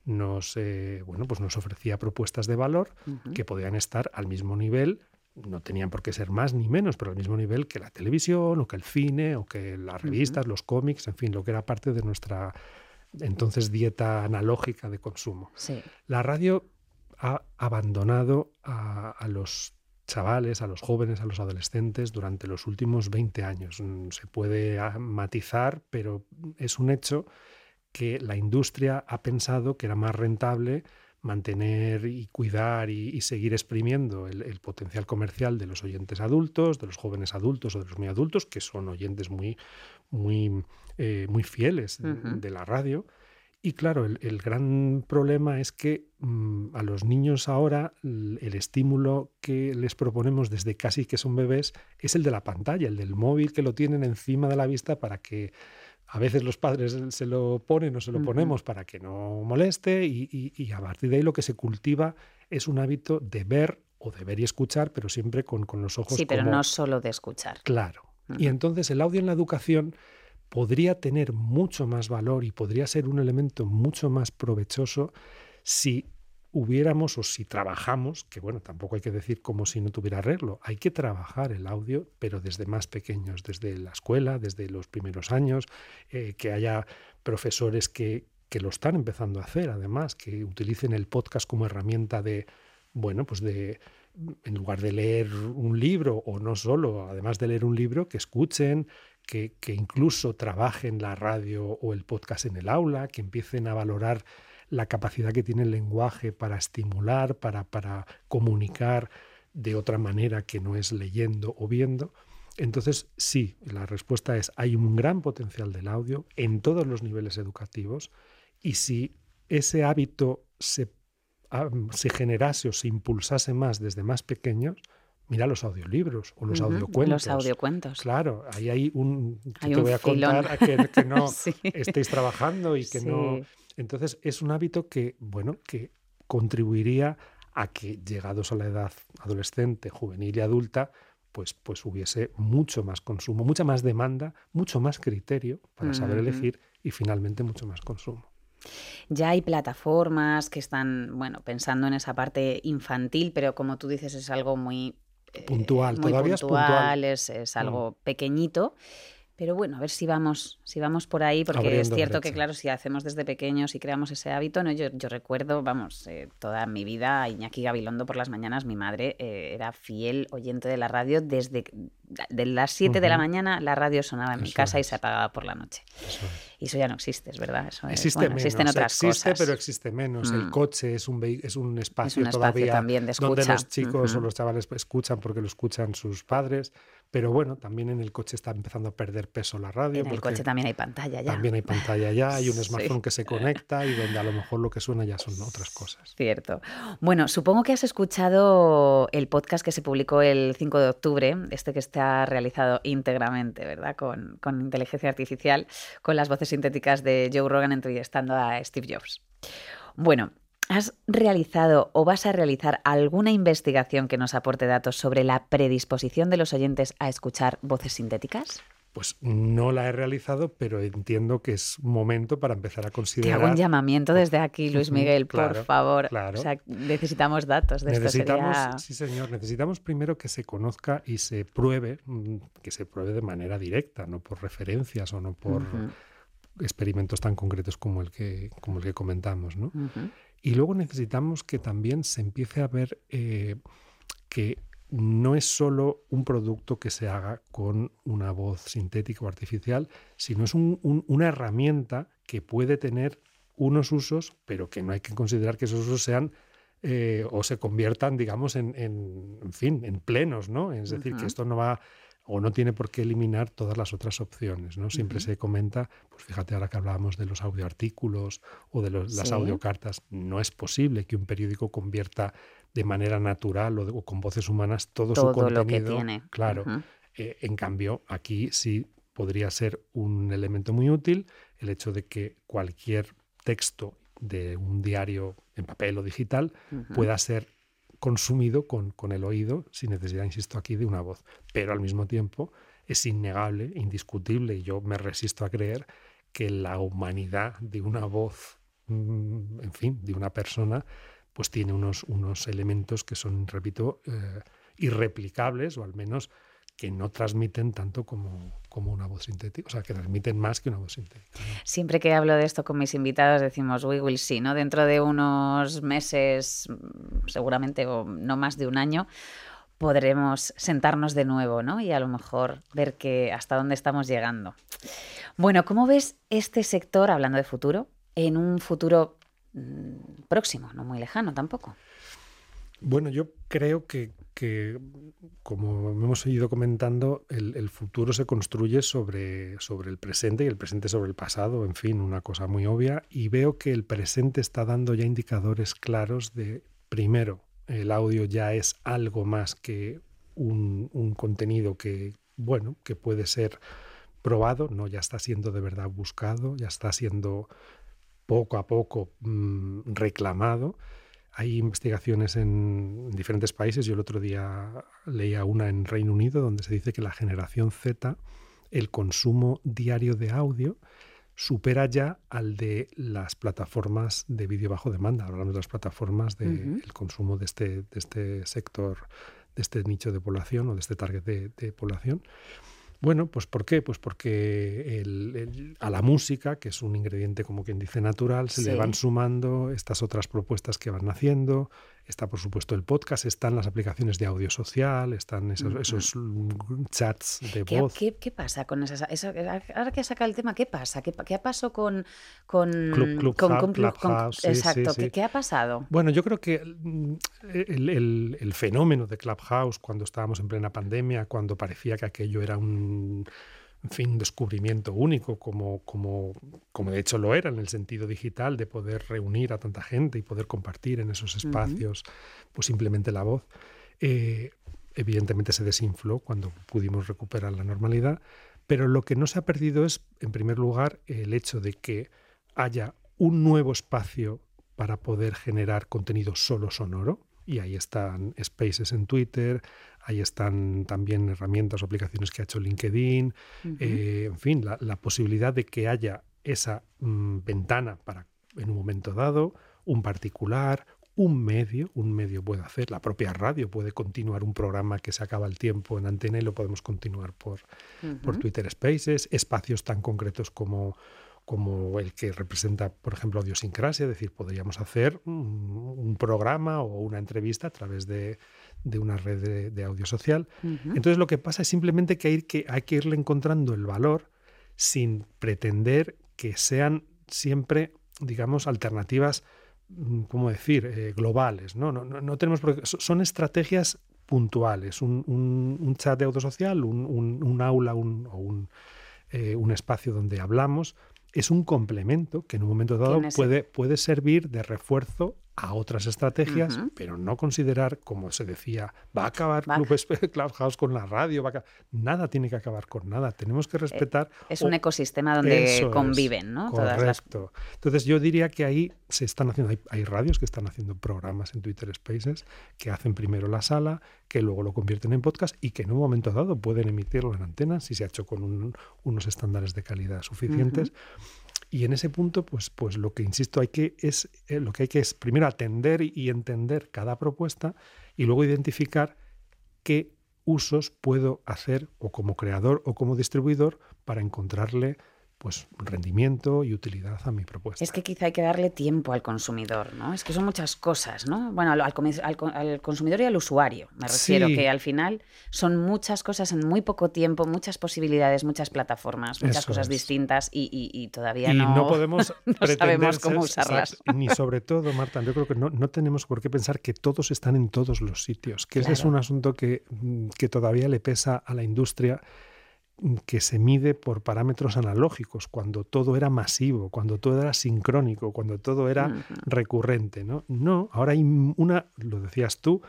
nos eh, bueno pues nos ofrecía propuestas de valor que podían estar al mismo nivel no tenían por qué ser más ni menos, pero al mismo nivel que la televisión o que el cine o que las revistas, los cómics, en fin, lo que era parte de nuestra entonces dieta analógica de consumo. Sí. La radio ha abandonado a, a los chavales, a los jóvenes, a los adolescentes durante los últimos 20 años. Mm, se puede ah, matizar, pero es un hecho que la industria ha pensado que era más rentable mantener y cuidar y, seguir exprimiendo el, potencial comercial de los oyentes adultos, de los jóvenes adultos o de los muy adultos, que son oyentes muy, muy, eh, muy fieles de la radio, y claro, el, gran problema es que mm, a los niños ahora el, estímulo que les proponemos desde casi que son bebés es el de la pantalla, el del móvil que lo tienen encima de la vista para que a veces los padres se lo ponen o se lo ponemos para que no moleste y, a partir de ahí lo que se cultiva es un hábito de ver o de ver y escuchar, pero siempre con, con los ojos. Sí, pero no solo de escuchar. Claro. Y entonces el audio en la educación podría tener mucho más valor y podría ser un elemento mucho más provechoso si hubiéramos o si trabajamos, que bueno, tampoco hay que decir como si no tuviera arreglo, hay que trabajar el audio, pero desde más pequeños, desde la escuela, desde los primeros años, eh, que haya profesores que, que lo están empezando a hacer, además, que utilicen el podcast como herramienta de, bueno, pues de, en lugar de leer un libro o no solo, además de leer un libro, que escuchen, que, incluso trabajen la radio o el podcast en el aula, que empiecen a valorar la capacidad que tiene el lenguaje para estimular, para, para comunicar de otra manera que no es leyendo o viendo. Entonces, sí, la respuesta es, hay un gran potencial del audio en todos los niveles educativos y si ese hábito se, se generase o se impulsase más desde más pequeños, Mira los audiolibros o los audiocuentos. Los audiocuentos. Claro, ahí hay un que te voy a contar a que, no estéis trabajando y que no. Entonces es un hábito que, bueno, que contribuiría a que llegados a la edad adolescente, juvenil y adulta, pues, pues hubiese mucho más consumo, mucha más demanda, mucho más criterio para saber elegir y finalmente mucho más consumo. Ya hay plataformas que están, bueno, pensando en esa parte infantil, pero como tú dices es algo muy eh, puntual, todavía es puntual. Es, es algo mm. pequeñito. Pero bueno, a ver si vamos, si vamos por ahí, porque es cierto que, claro, si hacemos desde pequeños y creamos ese hábito, ¿no? yo, yo recuerdo, vamos, eh, toda mi vida, Iñaki Gabilondo por las mañanas, mi madre eh, era fiel oyente de la radio desde de las 7 de la mañana la radio sonaba en mi casa y se apagaba por la noche. Y eso ya no existe, es verdad. Eso existe menos, existen otras existe, pero existe menos. El mm. coche es un, es un espacio, todavía también de donde los chicos o los chavales escuchan porque lo escuchan sus padres. Pero bueno, también en el coche está empezando a perder peso la radio. En el coche también hay pantalla ya. También hay pantalla ya, hay un smartphone que se conecta y donde a lo mejor lo que suena ya son otras cosas. Cierto. Bueno, supongo que has escuchado el podcast que se publicó el 5 de octubre, este que está realizado íntegramente, ¿verdad? Con, con inteligencia artificial, con las voces sintéticas de Joe Rogan entrevistando a Steve Jobs. Bueno, ¿Has realizado o vas a realizar alguna investigación que nos aporte datos sobre la predisposición de los oyentes a escuchar voces sintéticas? Pues no la he realizado, pero entiendo que es momento para empezar a considerar. Te hago un llamamiento desde aquí, Luis Miguel, por favor. Claro. O sea, necesitamos datos de necesitamos, esto. Sí, señor. Necesitamos primero que se conozca y se pruebe, mm, que se pruebe de manera directa, no por referencias o no por experimentos tan concretos como el que, como el que comentamos, ¿no? Y luego necesitamos que también se empiece a ver eh, que no es solo un producto que se haga con una voz sintética o artificial, sino es una herramienta que puede tener unos usos, pero que no hay que considerar que esos usos sean eh, o se conviertan, digamos, en, en, fin, en plenos, ¿no? Es decir, que esto no va o no tiene por qué eliminar todas las otras opciones. ¿no? Siempre se comenta, pues fíjate ahora que hablábamos de los audioartículos o de las audiocartas, no es posible que un periódico convierta de manera natural o, con voces humanas todo, su contenido. Lo que tiene. Claro. Eh, en cambio, aquí sí podría ser un elemento muy útil el hecho de que cualquier texto de un diario en papel o digital pueda ser consumido con, con, el oído sin necesidad, insisto aquí, de una voz. Pero al mismo tiempo es innegable, indiscutible, y yo me resisto a creer que la humanidad de una voz, mm, en fin, de una persona, pues tiene unos, unos elementos que son, repito, eh, irreplicables o al menos que no transmiten tanto como, como, una voz sintética, o sea, que transmiten más que una voz sintética. Siempre que hablo de esto con mis invitados decimos, we will see, ¿no? Dentro de unos meses, seguramente, o no más de un año, podremos sentarnos de nuevo, ¿no? Y a lo mejor ver que hasta dónde estamos llegando. Bueno, ¿cómo ves este sector, hablando de futuro, en un futuro mm, próximo, no muy lejano tampoco? Bueno, yo creo que, como hemos ido comentando, el, futuro se construye sobre, sobre el presente y el presente sobre el pasado, en fin, una cosa muy obvia. Y veo que el presente está dando ya indicadores claros de, primero, el audio ya es algo más que un, contenido que, bueno, que puede ser probado, no ya está siendo de verdad buscado, ya está siendo poco a poco mm, reclamado hay investigaciones en diferentes países. Yo el otro día leía una en Reino Unido donde se dice que la generación Z, el consumo diario de audio, supera ya al de las plataformas de vídeo bajo demanda. Hablamos de las plataformas del de consumo de este, de este sector, de este nicho de población o de este target de población. Bueno, pues ¿por qué? Pues porque a la música, que es un ingrediente como quien dice natural, se le van sumando estas otras propuestas que van haciendo, Está, por supuesto, el podcast, están las aplicaciones de audio social, están esos, chats de voz. ¿Qué, pasa con esas? ahora que saca el tema, ¿qué pasa? ¿Qué, qué pasó con, con, Club, Clubhouse? exacto, ¿qué, ha pasado? Bueno, yo creo que mm, el, el fenómeno de Clubhouse, cuando estábamos en plena pandemia, cuando parecía que aquello era un en fin, descubrimiento único, como, como, como de hecho lo era en el sentido digital, de poder reunir a tanta gente y poder compartir en esos espacios, pues simplemente la voz. Eh, evidentemente se desinfló cuando pudimos recuperar la normalidad, pero lo que no se ha perdido es, en primer lugar, el hecho de que haya un nuevo espacio para poder generar contenido solo sonoro, y ahí están Spaces en Twitter, Ahí están también herramientas o aplicaciones que ha hecho LinkedIn. Eh, en fin, la, posibilidad de que haya esa mm, ventana para, en un momento dado, un particular, un medio, un medio puede hacer, la propia radio puede continuar un programa que se acaba el tiempo en antena y lo podemos continuar por, por Twitter Spaces, espacios tan concretos como como el que representa, por ejemplo, Audiosincrasia, es decir, podríamos hacer un, programa o una entrevista a través de, una red de, audio social. Entonces lo que pasa es simplemente que hay, que hay que irle encontrando el valor sin pretender que sean siempre, digamos, alternativas, mm, ¿cómo decir?, eh, globales. ¿no? No, no, tenemos son estrategias puntuales, un, chat de audio social, un, aula o un, eh, un espacio donde hablamos, es un complemento que en un momento dado puede, puede servir de refuerzo a otras estrategias, pero no considerar, como se decía, va a acabar Clubhouse con la radio, nada tiene que acabar con nada, tenemos que eh, respetar... Es un ecosistema donde conviven, ¿no? Correcto. Entonces yo diría que ahí se están haciendo, hay, radios que están haciendo programas en Twitter Spaces que hacen primero la sala, que luego lo convierten en podcast y que en un momento dado pueden emitirlo en antenas si se ha hecho con unos estándares de calidad suficientes. Y en ese punto, pues, pues lo que insisto, hay que es eh, lo que hay que es primero atender y entender cada propuesta y luego identificar qué usos puedo hacer o como creador o como distribuidor para encontrarle pues rendimiento y utilidad a mi propuesta. Es que quizá hay que darle tiempo al consumidor, ¿no? Es que son muchas cosas, ¿no? Bueno, al, al, consumidor y al usuario, me refiero, que al final son muchas cosas en muy poco tiempo, muchas posibilidades, muchas plataformas, muchas cosas distintas y, todavía no, no, podemos no sabemos cómo usarlas. ni sobre todo, Marta, yo creo que no, tenemos por qué pensar que todos están en todos los sitios, que ese es un asunto que, que todavía le pesa a la industria que se mide por parámetros analógicos, cuando todo era masivo, cuando todo era sincrónico, cuando todo era recurrente. ¿no? no, ahora hay una, lo decías tú,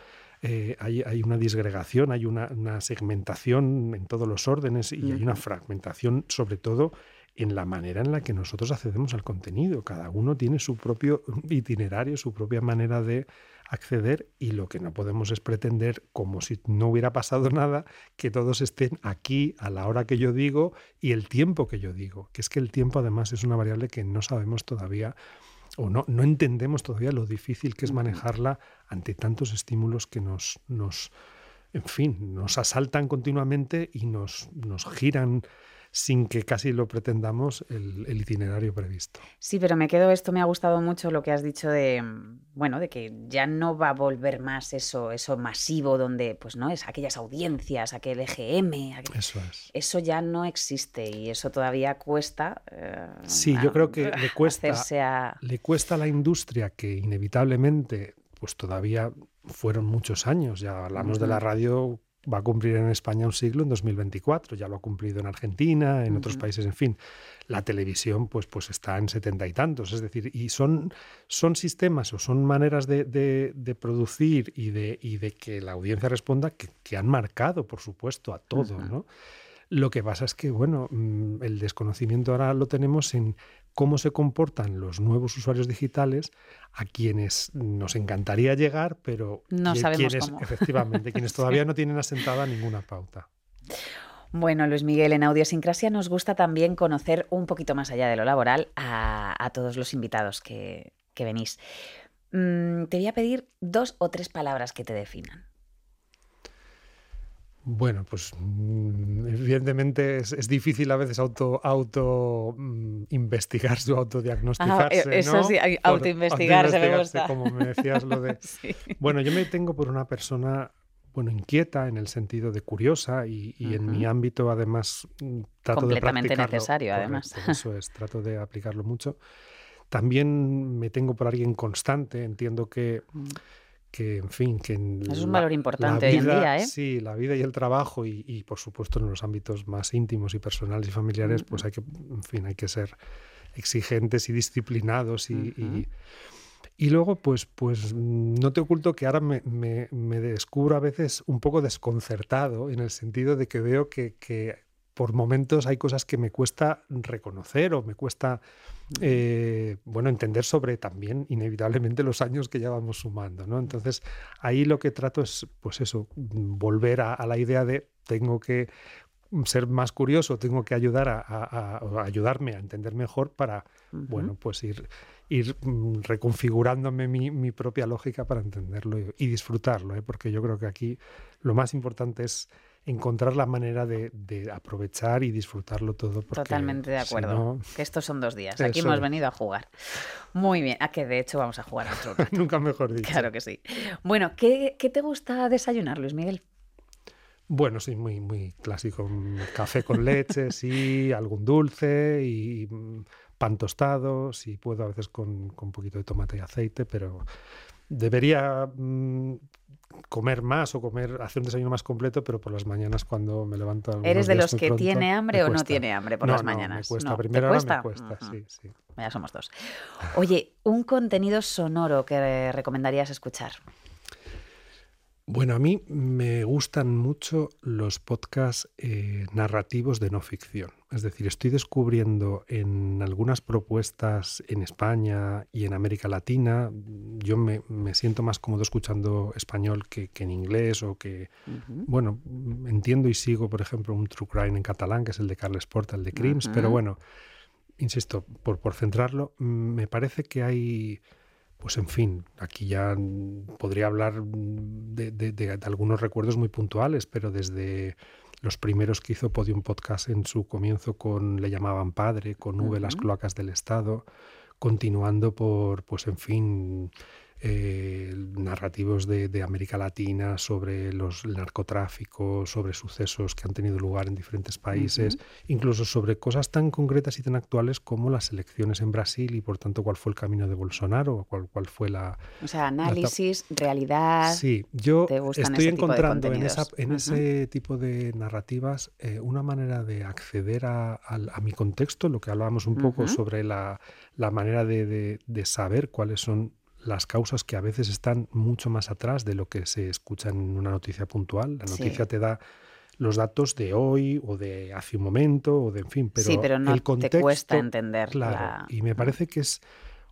eh, hay, una disgregación, hay una, segmentación en todos los órdenes y hay una fragmentación sobre todo en la manera en la que nosotros accedemos al contenido. Cada uno tiene su propio itinerario, su propia manera de acceder y lo que no podemos es pretender, como si no hubiera pasado nada, que todos estén aquí a la hora que yo digo y el tiempo que yo digo, que es que el tiempo además es una variable que no sabemos todavía o no, no entendemos todavía lo difícil que es manejarla ante tantos estímulos que nos, nos en fin, nos asaltan continuamente y nos, nos giran sin que casi lo pretendamos el, itinerario previsto. Sí, pero me quedo esto, me ha gustado mucho lo que has dicho de, mm, bueno, de que ya no va a volver más eso, eso masivo donde, pues no, es aquellas audiencias, aquel EGM, eso es. Eso ya no existe y eso todavía cuesta. Eh, sí, yo creo que le cuesta, le cuesta a la industria que inevitablemente, pues todavía fueron muchos años, ya hablamos de la radio va a cumplir en España un siglo en 2024, ya lo ha cumplido en Argentina, en otros países, en fin. La televisión pues, pues está en setenta y tantos, es decir, y son, son sistemas o son maneras de, de, producir y de, y de que la audiencia responda que, que han marcado, por supuesto, a todo, ¿no? Lo que pasa es que, bueno, mm, el desconocimiento ahora lo tenemos en cómo se comportan los nuevos usuarios digitales a quienes nos encantaría llegar, pero no sabemos cómo. efectivamente, quienes todavía no tienen asentada ninguna pauta. Bueno, Luis Miguel, en Audiosincrasia nos gusta también conocer un poquito más allá de lo laboral a, todos los invitados que, venís. Mm, te voy a pedir dos o tres palabras que te definan. Bueno, pues mm, evidentemente es, difícil a veces auto, auto mm, investigarse o autodiagnosticarse. Ah, eso sí, autoinvestigarse, me gusta. Como me decías lo de. Bueno, yo me tengo por una persona bueno, inquieta en el sentido de curiosa y, en mi ámbito además mm, trato Completamente de practicarlo. necesario, además. Eso es, trato de aplicarlo mucho. También me tengo por alguien constante, entiendo que que, en fin, que... es un valor importante hoy en día, ¿eh? Sí, la vida y el trabajo y, por supuesto en los ámbitos más íntimos y personales y familiares, pues hay que, en fin, hay que ser exigentes y disciplinados y, y, luego, pues, pues no te oculto que ahora me, me, me, descubro a veces un poco desconcertado en el sentido de que veo que, que por momentos hay cosas que me cuesta reconocer o me cuesta eh, bueno, entender sobre también inevitablemente los años que ya vamos sumando. ¿no? Entonces, ahí lo que trato es, pues eso, volver a, la idea de tengo que ser más curioso, tengo que ayudar a, ayudarme a entender mejor para, bueno, pues ir, ir mm, reconfigurándome mi, propia lógica para entenderlo y, disfrutarlo, ¿eh? porque yo creo que aquí lo más importante es encontrar la manera de, aprovechar y disfrutarlo todo. Totalmente de acuerdo. que estos son dos días. Aquí hemos venido a jugar. Muy bien. A que de hecho vamos a jugar otro Nunca mejor dicho. Claro que sí. Bueno, ¿qué, te gusta desayunar, Luis Miguel? Bueno, sí, muy, muy clásico. Café con leche, sí, algún dulce y mm, pan tostado, si puedo a veces con, con, un poquito de tomate y aceite, pero debería mm, comer más o comer, hacer un desayuno más completo, pero por las mañanas cuando me levanto. ¿Eres de los que tiene hambre o no tiene hambre por las mañanas? No, me cuesta. Primero me cuesta, sí, sí. Ya somos dos. Oye, un contenido sonoro que recomendarías escuchar. Bueno, a mí me gustan mucho los podcasts eh, narrativos de no ficción. Es decir, estoy descubriendo en algunas propuestas en España y en América Latina, yo me, siento más cómodo escuchando español que, en inglés o que, bueno, entiendo y sigo, por ejemplo, un True Crime en catalán, que es el de Carles Porta, el de Crims, pero bueno, insisto, por, por centrarlo, me parece que hay pues en fin, aquí ya podría hablar de, algunos recuerdos muy puntuales, pero desde los primeros que hizo Podium Podcast en su comienzo con Le llamaban padre, con V, las cloacas del Estado, continuando por, pues en fin, eh, narrativos de, América Latina sobre los, el narcotráfico, sobre sucesos que han tenido lugar en diferentes países, incluso sobre cosas tan concretas y tan actuales como las elecciones en Brasil y por tanto cuál fue el camino de Bolsonaro, cuál, cuál fue la... O sea, análisis, realidad. Sí, yo estoy encontrando en, esa, en ese tipo de narrativas eh, una manera de acceder a, mi contexto, lo que hablábamos un poco sobre la, manera de, de saber cuáles son las causas que a veces están mucho más atrás de lo que se escucha en una noticia puntual. La noticia te da los datos de hoy o de hace un momento o de en fin, pero, sí, pero no el contexto, te cuesta entender. Claro, y me parece que es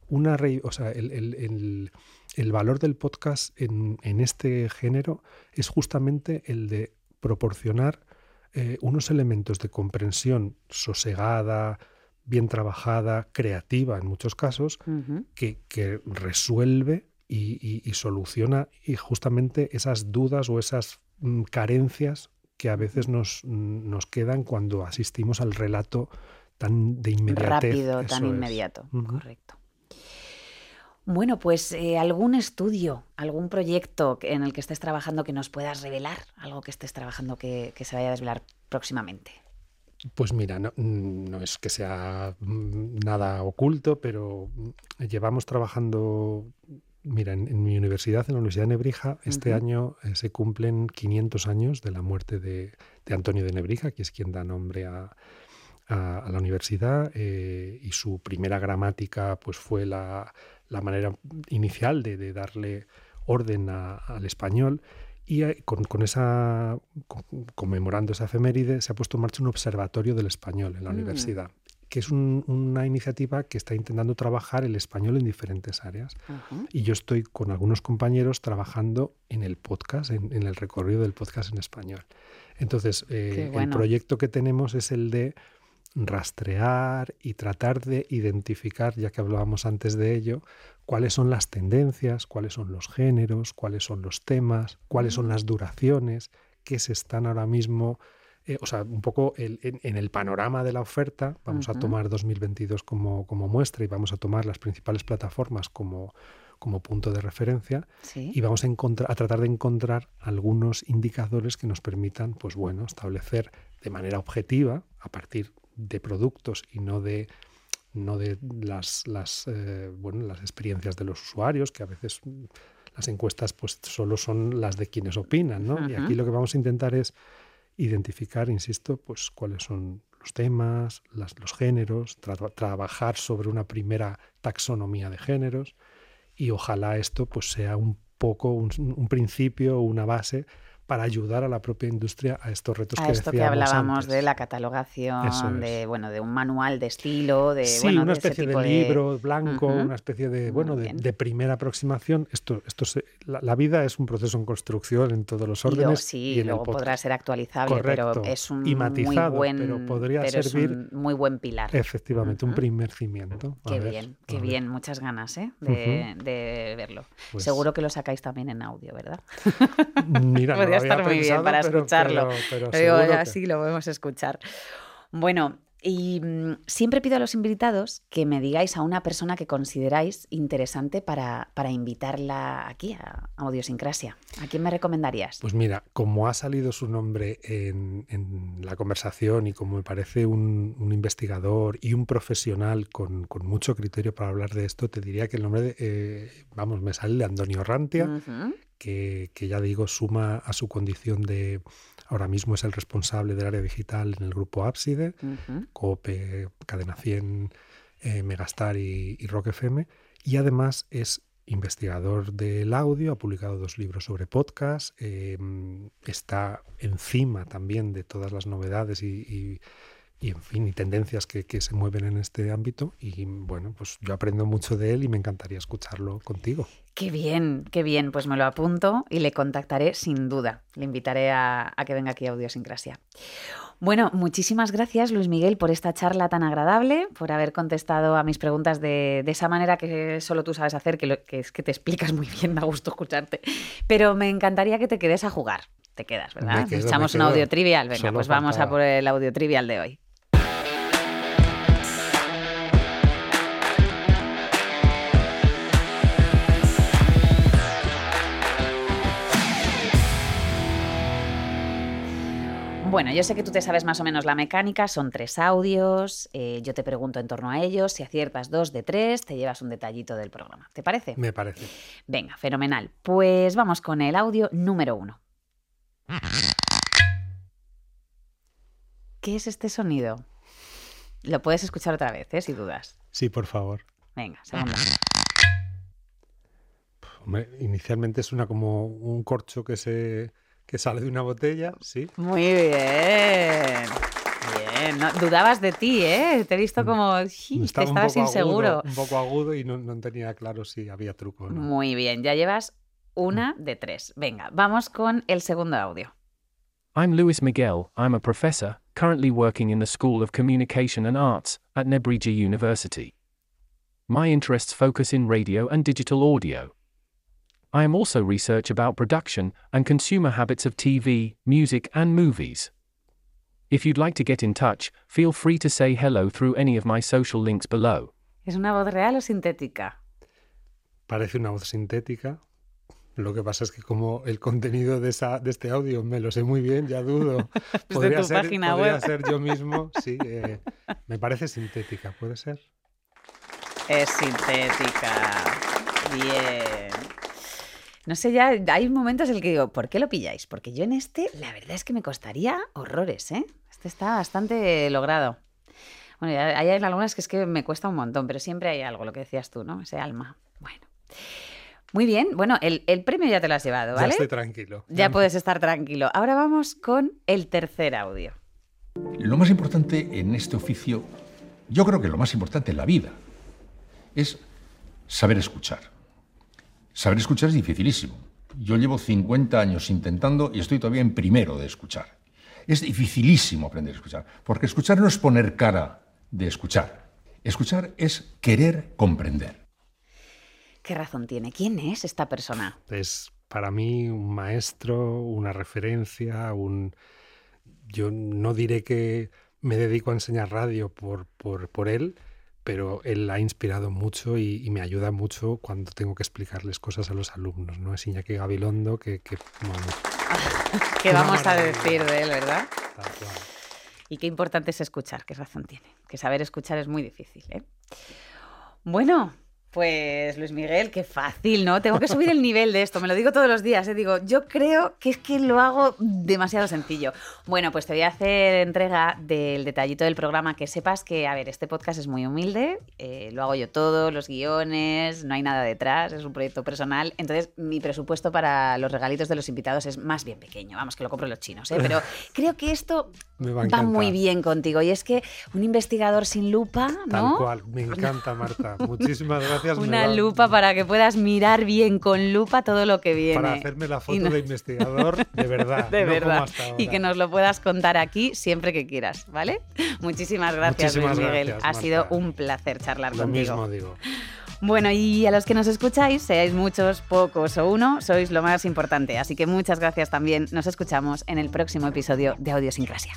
una o sea, el, valor del podcast en, este género es justamente el de proporcionar eh, unos elementos de comprensión sosegada, bien trabajada, creativa en muchos casos, que, resuelve y, soluciona y justamente esas dudas o esas mm, carencias que a veces nos, nos, quedan cuando asistimos al relato tan de inmediatez. Rápido, tan inmediato, correcto. Bueno, pues eh, algún estudio, algún proyecto en el que estés trabajando que nos puedas revelar, algo que estés trabajando que, que se vaya a desvelar próximamente. Pues mira, no, es que sea mm, nada oculto, pero mm, llevamos trabajando, mira, en, mi universidad, en la Universidad de Nebrija, este año eh, se cumplen 500 años de la muerte de, Antonio de Nebrija, que es quien da nombre a, la universidad, eh, y su primera gramática pues fue la, manera inicial de, darle orden al español. Y eh, con, esa, conmemorando esa efeméride, se ha puesto en marcha un observatorio del español en la mm. universidad, que es una iniciativa que está intentando trabajar el español en diferentes áreas. Y yo estoy con algunos compañeros trabajando en el podcast, en, el recorrido del podcast en español. Entonces, eh, el proyecto que tenemos es el de rastrear y tratar de identificar, ya que hablábamos antes de ello, cuáles son las tendencias, cuáles son los géneros, cuáles son los temas, cuáles son las duraciones que se están ahora mismo, eh, o sea, un poco en, el panorama de la oferta, vamos a tomar 2022 como, como, muestra y vamos a tomar las principales plataformas como, como punto de referencia y vamos a, encontrar, a tratar de encontrar algunos indicadores que nos permitan, pues bueno, establecer de manera objetiva, a partir de productos y no de no de las, las, eh, bueno, las experiencias de los usuarios, que a veces mm, las encuestas pues solo son las de quienes opinan, ¿no? Y aquí lo que vamos a intentar es identificar, insisto, pues cuáles son los temas, los géneros, trabajar sobre una primera taxonomía de géneros y ojalá esto pues sea un poco un, un principio, una base para ayudar a la propia industria a estos retos a que esto que hablábamos de la catalogación, de bueno, de un manual de estilo, de sí, una especie de, libro blanco, una especie de bueno, de, primera aproximación. Esto, esto la, vida es un proceso en construcción en todos los órdenes. sí, y luego podrá ser actualizable, pero es un muy buen, pero podría servir muy buen pilar. Efectivamente, un primer cimiento. qué bien, qué bien, muchas ganas ¿eh? de, verlo. Pues Seguro que lo sacáis también en audio, ¿verdad? Mira, estar muy bien para escucharlo. Pero, así lo podemos escuchar. Bueno, y mm, siempre pido a los invitados que me digáis a una persona que consideráis interesante para, para invitarla aquí a, Audiosincrasia. ¿A quién me recomendarías? Pues mira, como ha salido su nombre en, la conversación y como me parece un, investigador y un profesional con, mucho criterio para hablar de esto, te diría que el nombre, de, eh, vamos, me sale de Antonio Rantia, que, ya digo, suma a su condición de, ahora mismo es el responsable del área digital en el grupo Ábside, COPE, Cadena 100, eh, Megastar y, Rock FM, y además es investigador del audio, ha publicado dos libros sobre podcast, em, está encima también de todas las novedades y y en fin, y tendencias que, se mueven en este ámbito. Y bueno, pues yo aprendo mucho de él y me encantaría escucharlo contigo. Qué bien, qué bien. Pues me lo apunto y le contactaré sin duda. Le invitaré a, que venga aquí a Audiosincrasia. Bueno, muchísimas gracias Luis Miguel por esta charla tan agradable, por haber contestado a mis preguntas de, esa manera que solo tú sabes hacer, que, que es que te explicas muy bien, me gusto escucharte. Pero me encantaría que te quedes a jugar te quedas, ¿verdad? Me quedo, Echamos me un audio trivial. Venga, Solo pues vamos a por el audio trivial de hoy. Bueno, yo sé que tú te sabes más o menos la mecánica, son tres audios, eh, yo te pregunto en torno a ellos, si aciertas dos de tres, te llevas un detallito del programa. ¿Te parece? Me parece. Venga, fenomenal. Pues vamos con el audio número uno. ¿Qué es este sonido? Lo puedes escuchar otra vez, ¿eh? si dudas. Sí, por favor. Venga, segunda. Hombre, inicialmente suena como un corcho que se que sale de una botella, sí. Muy bien. Bien. No, dudabas de ti, ¿eh? Te he visto como... Estaba un estabas poco inseguro. agudo, un poco agudo y no, no tenía claro si había truco o no. Muy bien, ya llevas una de tres. Venga, vamos con el segundo audio. I'm Luis Miguel. I'm a professor, currently working in the School of Communication and Arts at Nebrija University. My interests focus in radio and digital audio. I am also research about production and consumer habits of TV, music, and movies. If you'd like to get in touch, feel free to say hello through any of my social links below. ¿Es una voz real o sintética? Parece una voz sintética. Lo que pasa es que como el contenido de, esa, de este audio me lo sé muy bien, ya dudo. Podría, tu ser, página podría web. ser yo mismo, sí. eh, me parece sintética, ¿puede ser? Es sintética. Bien. No sé, ya hay momentos en el que digo, ¿por qué lo pilláis? Porque yo en este, la verdad es que me costaría horrores, ¿eh? Este está bastante logrado. Bueno, ya- hay algunas que es que me cuesta un montón, pero siempre hay algo, lo que decías tú, ¿no? Ese alma. Bueno. Muy bien, bueno, el, el premio ya te lo has llevado, Ya ¿vale? estoy tranquilo. Ya puedes estar tranquilo. Ahora vamos con el tercer audio. Lo más importante en este oficio, yo creo que lo más importante en la vida, es saber escuchar. Saber escuchar es dificilísimo. Yo llevo 50 años intentando y estoy todavía en primero de escuchar. Es dificilísimo aprender a escuchar, porque escuchar no es poner cara de escuchar. Escuchar es querer comprender. ¿Qué razón tiene? ¿Quién es esta persona? Es para mí un maestro, una referencia, un... Yo no diré que me dedico a enseñar radio por, por, por él, pero él ha inspirado mucho y, y me ayuda mucho cuando tengo que explicarles cosas a los alumnos, ¿no? Es Iñaki Gabilondo que... que ¿Qué vamos a decir de él, verdad? tal cual. Y qué importante es escuchar, qué razón tiene. Que saber escuchar es muy difícil, ¿eh? Bueno, pues Luis Miguel, qué fácil, ¿no? Tengo que subir el nivel de esto, me lo digo todos los días, ¿eh? Digo, yo creo que es que lo hago demasiado sencillo. Bueno, pues te voy a hacer entrega del detallito del programa, que sepas que, a ver, este podcast es muy humilde, eh, lo hago yo todo, los guiones, no hay nada detrás, es un proyecto personal, entonces mi presupuesto para los regalitos de los invitados es más bien pequeño, vamos, que lo compro los chinos, ¿eh? Pero creo que esto va muy bien contigo. Y es que un investigador sin lupa, Tal ¿no? cual, me encanta Marta. Muchísimas gracias. Una lupa para que puedas mirar bien con lupa todo lo que viene. Para hacerme la foto no- de investigador de verdad. de no verdad. Y que nos lo puedas contar aquí siempre que quieras, ¿vale? Muchísimas gracias, Muchísimas Luis Miguel. gracias, ha sido un placer charlar Lo contigo. mismo digo. Bueno, y a los que nos escucháis, seáis muchos, pocos o uno, sois lo más importante. Así que muchas gracias también. Nos escuchamos en el próximo episodio de Audiosincrasia.